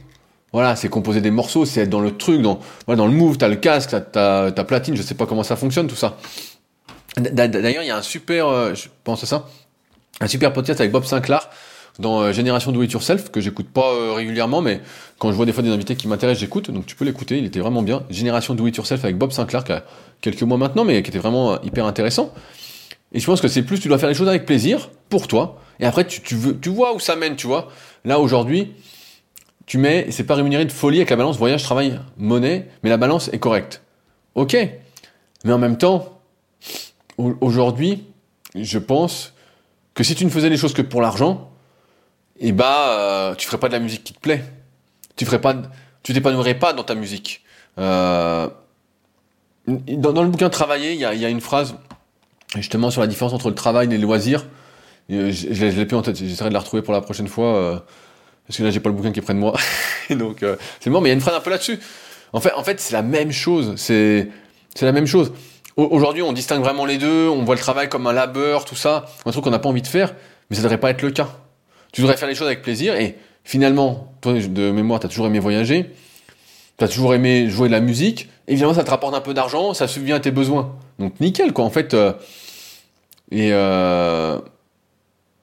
Voilà, c'est composer des morceaux, c'est être dans le truc, dans, le move, t'as le casque, t'as ta platine, je sais pas comment ça fonctionne tout ça. D'ailleurs, il y a un super, euh, je pense à ça, un super podcast avec Bob Sinclair dans euh, Génération Do It Yourself que j'écoute pas euh, régulièrement, mais quand je vois des fois des invités qui m'intéressent, j'écoute. Donc tu peux l'écouter, il était vraiment bien. Génération Do It Yourself avec Bob Sinclair qui a quelques mois maintenant, mais qui était vraiment hyper intéressant. Et je pense que c'est plus, tu dois faire les choses avec plaisir pour toi. Et après, tu, veux, tu vois où ça mène, tu vois. Là aujourd'hui, tu mets, c'est pas rémunéré de folie avec la balance voyage, travail, monnaie, mais la balance est correcte. Ok. Mais en même temps, aujourd'hui, je pense que si tu ne faisais les choses que pour l'argent, eh bah, tu ferais pas de la musique qui te plaît. Tu ferais pas, tu t'épanouirais pas dans ta musique. Euh, dans, le bouquin Travailler, il y a, une phrase justement sur la différence entre le travail et les loisirs. Euh, je, l'ai plus en tête. J'essaierai de la retrouver pour la prochaine fois parce que là j'ai pas le bouquin qui est près de moi. donc c'est mort. Mais il y a une phrase un peu là-dessus. En fait, en fait, c'est la même chose. C'est la même chose. Aujourd'hui, on distingue vraiment les deux, on voit le travail comme un labeur, tout ça, un truc qu'on n'a pas envie de faire, mais ça devrait pas être le cas. Tu devrais faire les choses avec plaisir, et finalement, toi, de mémoire, tu as toujours aimé voyager, tu as toujours aimé jouer de la musique, évidemment, ça te rapporte un peu d'argent, ça subvient à tes besoins. Donc, nickel, quoi, en fait. Euh, et euh,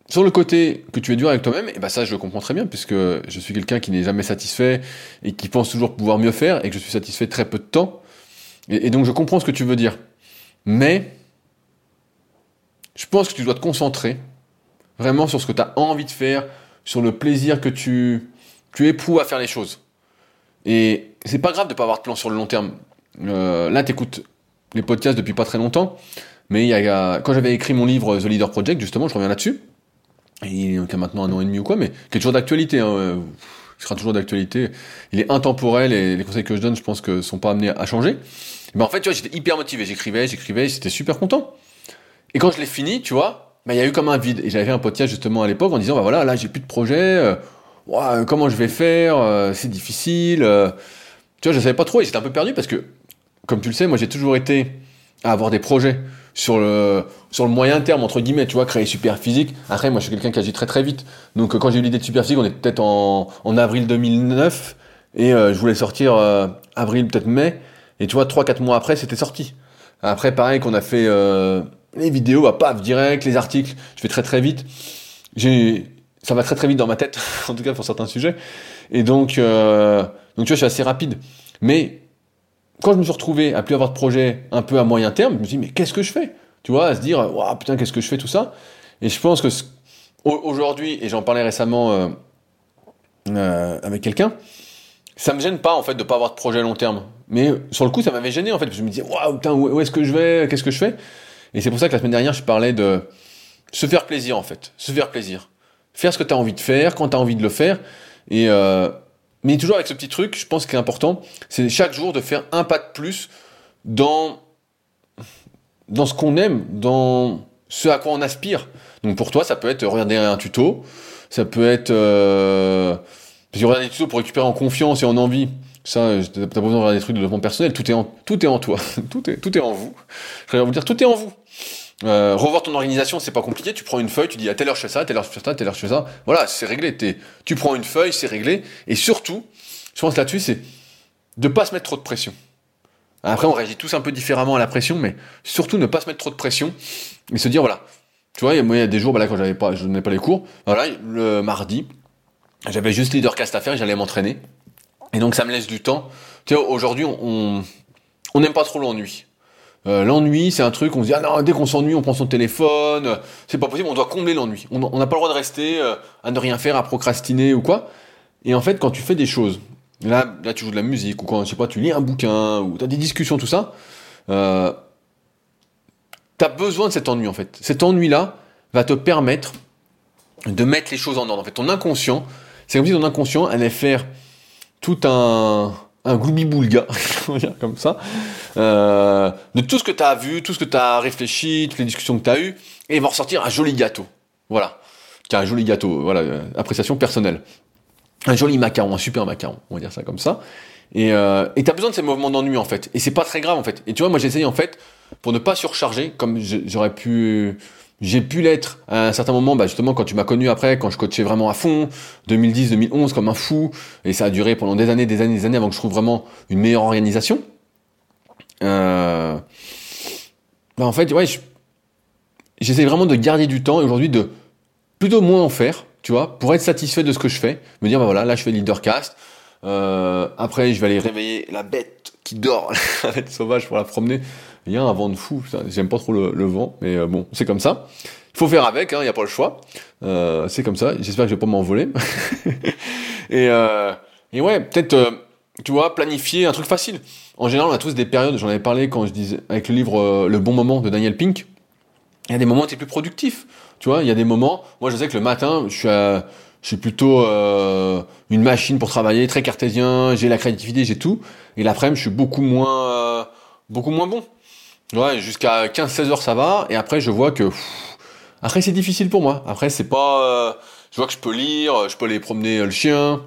sur le côté que tu es dur avec toi-même, et ben ça, je le comprends très bien, puisque je suis quelqu'un qui n'est jamais satisfait, et qui pense toujours pouvoir mieux faire, et que je suis satisfait très peu de temps. et donc, je comprends ce que tu veux dire. Mais je pense que tu dois te concentrer vraiment sur ce que tu as envie de faire, sur le plaisir que tu, tu éprouves à faire les choses. Et c'est pas grave de pas avoir de plan sur le long terme. Euh, là, tu écoutes les podcasts depuis pas très longtemps, mais quand j'avais écrit mon livre The Leader Project, justement, je reviens là-dessus, il y a maintenant un an et demi ou quoi, mais qui est toujours d'actualité. Hein, il sera toujours d'actualité. Il est intemporel et les conseils que je donne, je pense que sont pas amenés à changer. Mais en fait, tu vois, j'étais hyper motivé. J'écrivais, j'écrivais, j'étais super content. Et quand je l'ai fini, tu vois, bah, il y a eu comme un vide. Et j'avais fait un podcast justement à l'époque en disant, bah voilà, là, j'ai plus de projet. Euh, comment je vais faire euh, C'est difficile. Euh. tu vois, je savais pas trop et j'étais un peu perdu parce que, comme tu le sais, moi, j'ai toujours été à avoir des projets sur le sur le moyen terme entre guillemets tu vois créer super physique après moi je suis quelqu'un qui agit très très vite donc quand j'ai eu l'idée de super physique on est peut-être en, en avril 2009 et je voulais sortir avril peut-être mai et tu vois, 3-4 mois après, c'était sorti. Après, pareil, qu'on a fait euh, les vidéos, bah, paf, direct, les articles, je fais très très vite. J'ai, ça va très très vite dans ma tête, en tout cas pour certains sujets. Et donc, euh, donc tu vois, je suis assez rapide. Mais quand je me suis retrouvé à plus avoir de projet un peu à moyen terme, je me suis dit, mais qu'est-ce que je fais? Tu vois, à se dire, waouh, putain, qu'est-ce que je fais, tout ça? Et je pense que aujourd'hui, et j'en parlais récemment euh, euh, avec quelqu'un, ça me gêne pas en fait de pas avoir de projet à long terme. Mais sur le coup, ça m'avait gêné en fait. Parce que je me disais, waouh, putain, où est-ce que je vais? Qu'est-ce que je fais? Et c'est pour ça que la semaine dernière, je parlais de se faire plaisir en fait. Se faire plaisir. Faire ce que tu as envie de faire, quand tu as envie de le faire. Et euh, mais toujours avec ce petit truc, je pense qu'il est important, c'est chaque jour de faire un pas de plus dans, dans ce qu'on aime, dans ce à quoi on aspire. Donc pour toi, ça peut être regarder un tuto, ça peut être euh, parce y aura des tutos pour récupérer en confiance et en envie. Ça, t'as pas besoin de regarder des trucs de développement personnel. Tout est en, tout est en toi. tout est, tout est en vous. Je vais vous dire, tout est en vous. Euh, revoir ton organisation, c'est pas compliqué. Tu prends une feuille, tu dis à telle heure je fais ça, à telle heure je fais ça, à telle heure je fais ça. Voilà, c'est réglé. tu prends une feuille, c'est réglé. Et surtout, je pense là-dessus, c'est de pas se mettre trop de pression. Après, on réagit tous un peu différemment à la pression, mais surtout ne pas se mettre trop de pression et se dire voilà. Tu vois, il y a des jours, bah là, quand j'avais pas, je donnais pas les cours, voilà, le mardi, j'avais juste leadercast à faire j'allais m'entraîner. Et donc ça me laisse du temps. Tu sais, aujourd'hui, on n'aime pas trop l'ennui. Euh, l'ennui, c'est un truc, on se dit, ah non, dès qu'on s'ennuie, on prend son téléphone, c'est pas possible, on doit combler l'ennui. On n'a pas le droit de rester euh, à ne rien faire, à procrastiner ou quoi. Et en fait, quand tu fais des choses, là, là tu joues de la musique, ou quand, je sais pas, tu lis un bouquin, ou tu as des discussions, tout ça, euh, tu as besoin de cet ennui, en fait. Cet ennui-là va te permettre de mettre les choses en ordre. En fait, ton inconscient, c'est comme si ton inconscient allait faire tout un, un gloubi-boulga, comme ça, euh, de tout ce que tu as vu, tout ce que tu as réfléchi, toutes les discussions que tu as eues, et il va ressortir un joli gâteau. Voilà. Qui un joli gâteau, voilà, euh, appréciation personnelle. Un joli macaron, un super macaron, on va dire ça comme ça. Et euh, tu as besoin de ces mouvements d'ennui en fait. Et c'est pas très grave en fait. Et tu vois, moi j'essaye en fait, pour ne pas surcharger, comme j'aurais pu j'ai pu l'être à un certain moment, bah justement quand tu m'as connu après, quand je coachais vraiment à fond, 2010, 2011 comme un fou, et ça a duré pendant des années, des années, des années avant que je trouve vraiment une meilleure organisation. Euh, bah en fait, ouais, j'essaie vraiment de garder du temps et aujourd'hui de plutôt moins en faire, tu vois, pour être satisfait de ce que je fais, me dire bah voilà, là je fais leadercast, euh, après je vais aller réveiller la bête qui dort, la bête sauvage pour la promener. Il y a un vent de fou, j'aime pas trop le, vent, mais euh, bon, c'est comme ça. Il faut faire avec, il hein, n'y a pas le choix. Euh, c'est comme ça, j'espère que je vais pas m'envoler. et, euh, et ouais, peut-être, euh, tu vois, planifier un truc facile. En général, on a tous des périodes, j'en avais parlé quand je disais, avec le livre Le bon moment de Daniel Pink. Il y a des moments où tu es plus productif. Tu vois, il y a des moments, moi je sais que le matin, je suis plutôt euh, une machine pour travailler, très cartésien, j'ai la créativité, j'ai tout. Et l'après-midi, je suis beaucoup moins, euh, beaucoup moins bon. Ouais, jusqu'à 15-16 heures ça va, et après je vois que après c'est difficile pour moi. Après c'est pas, euh, je vois que je peux lire, je peux aller promener euh, le chien,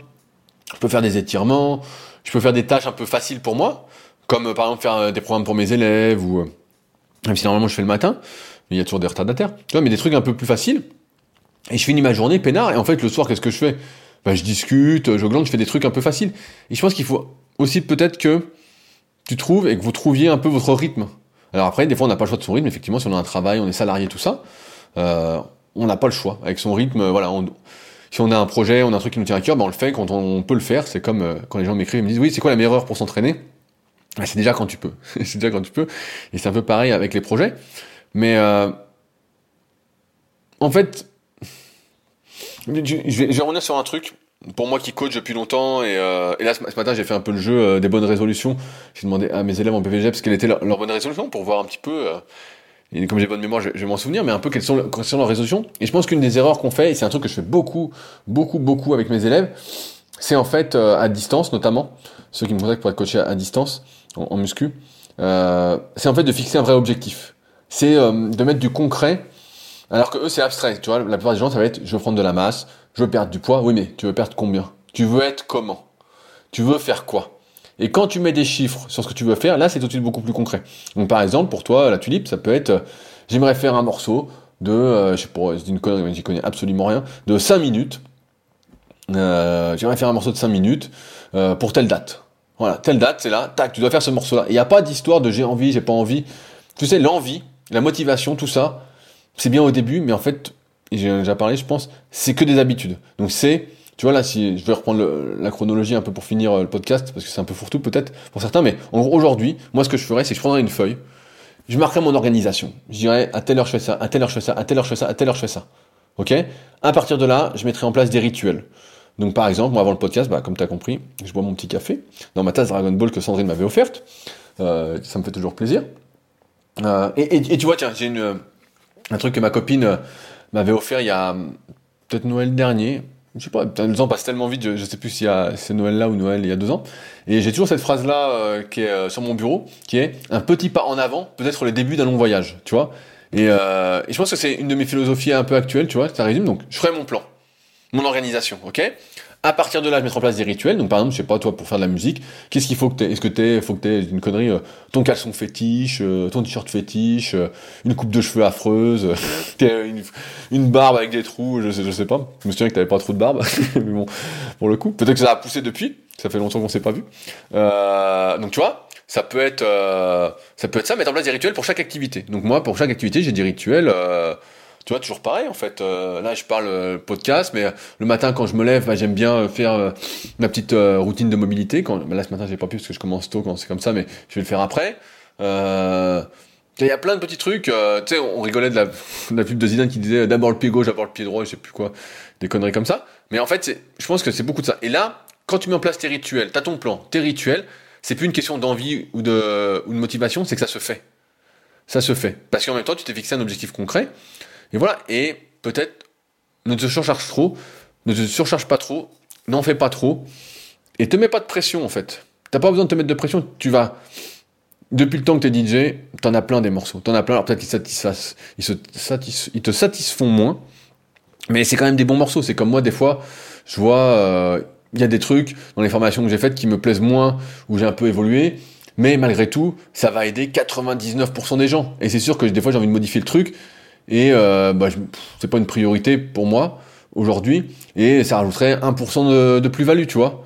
je peux faire des étirements, je peux faire des tâches un peu faciles pour moi, comme euh, par exemple faire des programmes pour mes élèves ou même si normalement je fais le matin, il y a toujours des retardataires. Tu vois, mais des trucs un peu plus faciles. Et je finis ma journée peinard, et en fait le soir qu'est-ce que je fais? Ben, je discute, je glande, je fais des trucs un peu faciles. Et je pense qu'il faut aussi peut-être que tu trouves et que vous trouviez un peu votre rythme. Alors après, des fois, on n'a pas le choix de son rythme. Effectivement, si on a un travail, on est salarié, tout ça, euh, on n'a pas le choix. Avec son rythme, voilà, si on a un projet, on a un truc qui nous tient à cœur, ben on le fait quand on, peut le faire. C'est comme euh, quand les gens m'écrivent, ils me disent, oui, c'est quoi la meilleure heure pour s'entraîner? C'est déjà quand tu peux. c'est déjà quand tu peux. Et c'est un peu pareil avec les projets. Mais euh, en fait, je vais, je vais revenir sur un truc pour moi qui coach depuis longtemps et, euh, et là ce matin j'ai fait un peu le jeu euh, des bonnes résolutions. J'ai demandé à mes élèves en PVG ce quelle était leur, bonne résolution pour voir un petit peu. Euh, et comme j'ai bonne mémoire, je, vais m'en souvenir, mais un peu quelles sont, quelles sont leurs résolutions. Et je pense qu'une des erreurs qu'on fait, et c'est un truc que je fais beaucoup, beaucoup, beaucoup avec mes élèves, c'est en fait euh, à distance notamment, ceux qui me contactent pour être coachés à, distance en, en muscu, euh, c'est en fait de fixer un vrai objectif. C'est de mettre du concret alors que eux, c'est abstrait. Tu vois, la plupart des gens, ça va être, je veux prendre de la masse, je veux perdre du poids. Oui, mais tu veux perdre combien? Tu veux être comment? Tu veux faire quoi? Et quand tu mets des chiffres sur ce que tu veux faire, là, c'est tout de suite beaucoup plus concret. Donc, par exemple, pour toi, la tulipe, ça peut être, euh, j'aimerais faire un morceau de, euh, je sais pas, c'est une connerie, mais j'y connais absolument rien, de 5 minutes. Euh, j'aimerais faire un morceau de 5 minutes euh, pour telle date. Voilà, telle date, c'est là, tac, tu dois faire ce morceau-là. Il n'y a pas d'histoire de j'ai envie, j'ai pas envie. Tu sais, l'envie, la motivation, tout ça, c'est bien au début, mais en fait, j'ai déjà parlé, je pense, c'est que des habitudes. Donc c'est, tu vois là, si je vais reprendre la chronologie un peu pour finir euh, le podcast, parce que c'est un peu fourre-tout peut-être pour certains, mais aujourd'hui, moi ce que je ferais, c'est que je prendrais une feuille, je marquerais mon organisation. Je dirais à telle heure je fais ça, à telle heure je fais ça, à telle heure je fais ça, à telle heure je fais ça. Ok? À partir de là, je mettrai en place des rituels. Donc par exemple, moi avant le podcast, bah, comme tu as compris, je bois mon petit café dans ma tasse Dragon Ball que Sandrine m'avait offerte. Euh, ça me fait toujours plaisir. Euh, et, et, et, tu vois, tiens, j'ai une un truc que ma copine euh, m'avait offert il y a hum, peut-être Noël dernier. Je sais pas, le temps passe tellement vite, je, sais plus si c'est Noël là ou Noël il y a deux ans. Et j'ai toujours cette phrase là euh, qui est euh, sur mon bureau, qui est un petit pas en avant, peut-être le début d'un long voyage, tu vois. Et, euh, et, je pense que c'est une de mes philosophies un peu actuelles, tu vois, ça résume. Donc, je ferai mon plan, mon organisation, ok? À partir de là, je mettre en place des rituels. Donc, par exemple, je sais pas, toi, pour faire de la musique, qu'est-ce qu'il faut que tu Est-ce que t'es, faut que t'aies une connerie, euh, ton caleçon fétiche, euh, ton t-shirt fétiche, euh, une coupe de cheveux affreuse, une, une, barbe avec des trous, je sais, sais pas. Je me souviens que t'avais pas trop de barbe, mais bon, pour le coup, peut-être que ça a poussé depuis. Ça fait longtemps qu'on s'est pas vu. donc, tu vois, ça peut être, ça peut être ça, mettre en place des rituels pour chaque activité. Donc, moi, pour chaque activité, j'ai des rituels tu vois, toujours pareil en fait. Euh, là, je parle euh, podcast, mais euh, le matin quand je me lève, bah, j'aime bien faire ma petite routine de mobilité. Quand, bah, là, ce matin, j'ai pas pu parce que je commence tôt quand c'est comme ça, mais je vais le faire après. Il y a plein de petits trucs. tu sais, on rigolait de la, de la pub de Zidane qui disait d'abord le pied gauche, d'abord le pied droit, je sais plus quoi, des conneries comme ça. Mais en fait, je pense que c'est beaucoup de ça. Et là, quand tu mets en place tes rituels, t'as ton plan, tes rituels, c'est plus une question d'envie ou de, ou de motivation, c'est que ça se fait. Ça se fait. Parce qu'en même temps, tu t'es fixé un objectif concret. Et voilà, et peut-être ne te surcharge trop, ne te surcharge pas trop, n'en fais pas trop, et te mets pas de pression en fait. T'as pas besoin de te mettre de pression, tu vas. Depuis le temps que t'es DJ, t'en as plein des morceaux. T'en as plein, alors peut-être qu'ils te satisfont moins, mais c'est quand même des bons morceaux. C'est comme moi, des fois, je vois, euh, il y a des trucs dans les formations que j'ai faites qui me plaisent moins, où j'ai un peu évolué, mais malgré tout, ça va aider 99% des gens. Et c'est sûr que des fois, j'ai envie de modifier le truc, et euh, bah, c'est pas une priorité pour moi aujourd'hui, et ça rajouterait 1% de, plus-value, tu vois.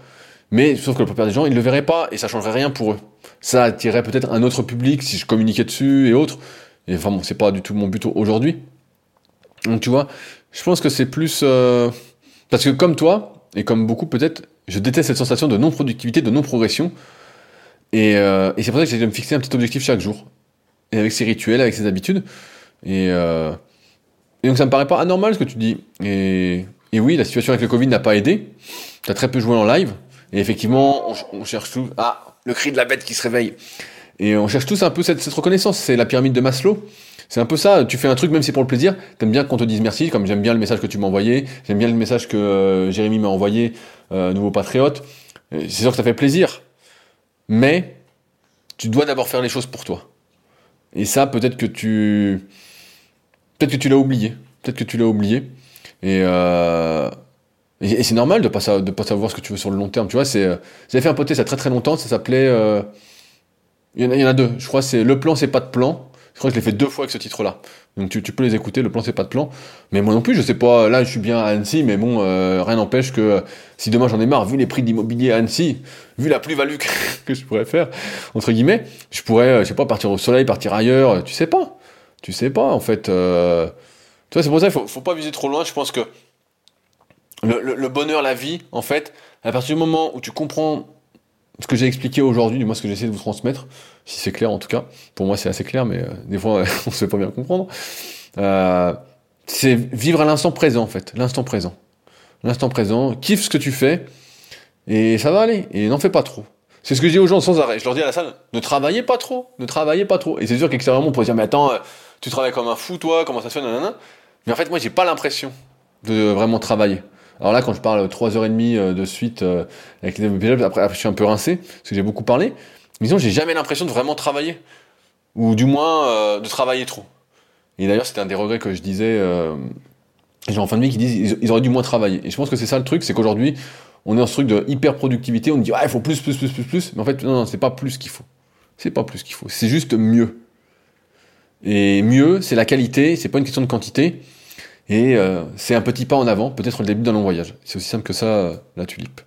Mais sauf que la plupart des gens, ils le verraient pas et ça changerait rien pour eux. Ça attirerait peut-être un autre public si je communiquais dessus et autres. Et enfin bon, c'est pas du tout mon but aujourd'hui. Donc tu vois, je pense que c'est plus euh, parce que comme toi et comme beaucoup peut-être, je déteste cette sensation de non-productivité, de non-progression. Et, euh, et c'est pour ça que j'ai de me fixer un petit objectif chaque jour. Et avec ses rituels, avec ses habitudes. Et, euh, et donc ça me paraît pas anormal ce que tu dis. Et, oui, la situation avec le Covid n'a pas aidé. Tu as très peu joué en live. Et effectivement, on, cherche tout. Ah, le cri de la bête qui se réveille. Et on cherche tous un peu cette, reconnaissance. C'est la pyramide de Maslow. C'est un peu ça. Tu fais un truc, même si c'est pour le plaisir. T'aimes bien qu'on te dise merci, comme j'aime bien le message que tu m'as envoyé. J'aime bien le message que euh, Jérémy m'a envoyé, euh, nouveau patriote. C'est sûr que ça fait plaisir. Mais tu dois d'abord faire les choses pour toi. Et ça, peut-être que tu, peut-être que tu l'as oublié. Peut-être que tu l'as oublié. Et euh, c'est normal de pas pas savoir ce que tu veux sur le long terme. Tu vois, c'est, euh, j'avais fait un poté ça très très longtemps. Ça s'appelait, euh, il, y en a, deux. Je crois c'est le plan c'est pas de plan. Je crois que je l'ai fait deux fois avec ce titre-là. Donc tu, peux les écouter. Le plan c'est pas de plan. Mais moi non plus, je sais pas. Là, je suis bien à Annecy, mais bon, euh, rien n'empêche que si demain j'en ai marre, vu les prix de l'immobilier à Annecy, vu la plus-value que, je pourrais faire entre guillemets, je pourrais, je sais pas, partir au soleil, partir ailleurs. Tu sais pas. Tu sais pas en fait. tu vois, c'est pour ça, il faut, faut pas viser trop loin. Je pense que le, bonheur, la vie, en fait, à partir du moment où tu comprends ce que j'ai expliqué aujourd'hui, du moins ce que j'essaie de vous transmettre, si c'est clair en tout cas, pour moi c'est assez clair, mais euh, des fois on se fait pas bien comprendre, euh, c'est vivre à l'instant présent en fait, l'instant présent. L'instant présent, kiffe ce que tu fais, et ça va aller, et n'en fais pas trop. C'est ce que je dis aux gens sans arrêt. Je leur dis à la salle, ne travaillez pas trop, ne travaillez pas trop. Et c'est sûr qu'extérieurement on pourrait dire, mais attends, euh, tu travailles comme un fou toi, comment ça se fait, nanana. Mais en fait moi j'ai pas l'impression de vraiment travailler. Alors là, quand je parle 3h30 euh, de suite avec les après, après, je suis un peu rincé, parce que j'ai beaucoup parlé. Disons, j'ai jamais l'impression de vraiment travailler. Ou du moins, euh, de travailler trop. Et d'ailleurs, c'était un des regrets que je disais, euh, gens en fin de vie qui disent ils, auraient dû moins travailler. Et je pense que c'est ça le truc, c'est qu'aujourd'hui, on est dans ce truc de hyper productivité, on dit, ah, il faut plus, plus, plus, plus, plus. Mais en fait, non, non, c'est pas plus qu'il faut. C'est pas plus qu'il faut. C'est juste mieux. Et mieux, c'est la qualité, c'est pas une question de quantité. Et euh, c'est un petit pas en avant, peut-être le début d'un long voyage. C'est aussi simple que ça, euh, la tulipe.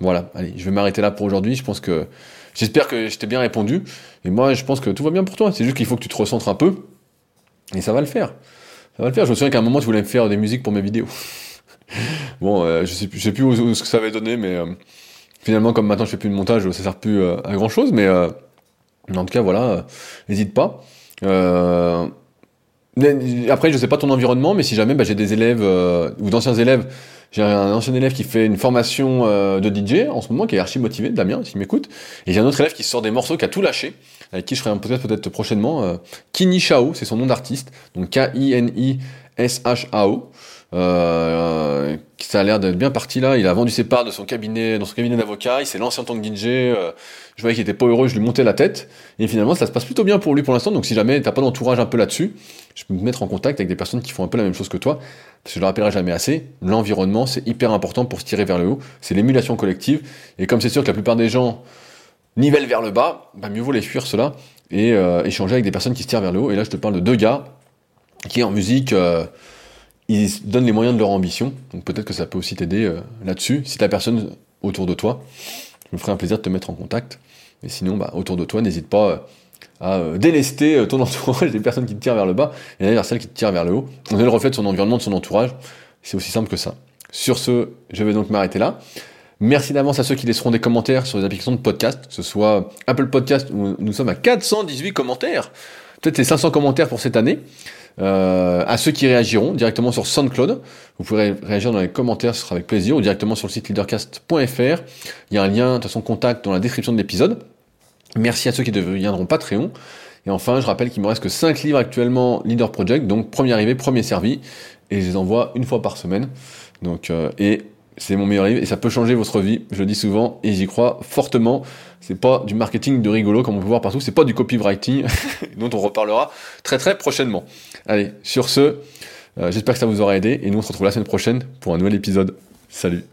Voilà, allez, je vais m'arrêter là pour aujourd'hui. Je pense que j'espère que je t'ai bien répondu. Et moi, je pense que tout va bien pour toi. C'est juste qu'il faut que tu te recentres un peu. Et ça va le faire. Ça va le faire. Je me souviens qu'à un moment, tu voulais me faire des musiques pour mes vidéos. bon, euh, je sais plus, sais plus où, ce que ça avait donné, mais finalement, comme maintenant je fais plus de montage, ça sert plus à grand chose. Mais en tout cas, voilà, n'hésite pas. Euh, après, je sais pas ton environnement, mais si jamais bah, j'ai des élèves euh, ou d'anciens élèves, j'ai un ancien élève qui fait une formation euh, de DJ en ce moment, qui est archi motivé, Damien, s'il m'écoute, et j'ai un autre élève qui sort des morceaux, qui a tout lâché, avec qui je ferai peut-être peut-être prochainement. Euh, Kini Shao, c'est son nom d'artiste, donc K-I-N-I-S-H-A-O. Euh, ça a l'air d'être bien parti là. Il a vendu ses parts de son cabinet, dans son cabinet d'avocat. Il s'est lancé en tant que DJ. Euh, je voyais qu'il était pas heureux, je lui montais la tête. Et finalement, ça se passe plutôt bien pour lui pour l'instant. Donc si jamais t'as pas d'entourage un peu là-dessus, je peux me mettre en contact avec des personnes qui font un peu la même chose que toi. Parce que je le rappellerai jamais assez. L'environnement, c'est hyper important pour se tirer vers le haut. C'est l'émulation collective. Et comme c'est sûr que la plupart des gens nivellent vers le bas, bah mieux vaut les fuir cela et euh, échanger avec des personnes qui se tirent vers le haut. Et là, je te parle de deux gars qui en musique ils donnent les moyens de leur ambition. Donc peut-être que ça peut aussi t'aider euh, là-dessus. Si la personne autour de toi, je me ferai un plaisir de te mettre en contact. Mais sinon, bah, autour de toi, n'hésite pas euh, à euh, délester ton entourage des personnes qui te tirent vers le bas et d'ailleurs celles qui te tirent vers le haut. On est le reflet de son environnement, de son entourage. C'est aussi simple que ça. Sur ce, je vais donc m'arrêter là. Merci d'avance à ceux qui laisseront des commentaires sur les applications de podcast, que ce soit Apple Podcast où nous sommes à 418 commentaires. Peut-être c'est 500 commentaires pour cette année. Euh, à ceux qui réagiront directement sur SoundCloud. Vous pourrez réagir dans les commentaires, ce sera avec plaisir, ou directement sur le site leadercast.fr. Il y a un lien de son contact dans la description de l'épisode. Merci à ceux qui deviendront Patreon. Et enfin, je rappelle qu'il me reste que 5 livres actuellement Leader Project, donc premier arrivé, premier servi, et je les envoie une fois par semaine. Donc, euh, et c'est mon meilleur livre et ça peut changer votre vie, je le dis souvent et j'y crois fortement. C'est pas du marketing de rigolo comme on peut voir partout, c'est pas du copywriting dont on reparlera très très prochainement. Allez, sur ce, euh, j'espère que ça vous aura aidé et nous on se retrouve la semaine prochaine pour un nouvel épisode. Salut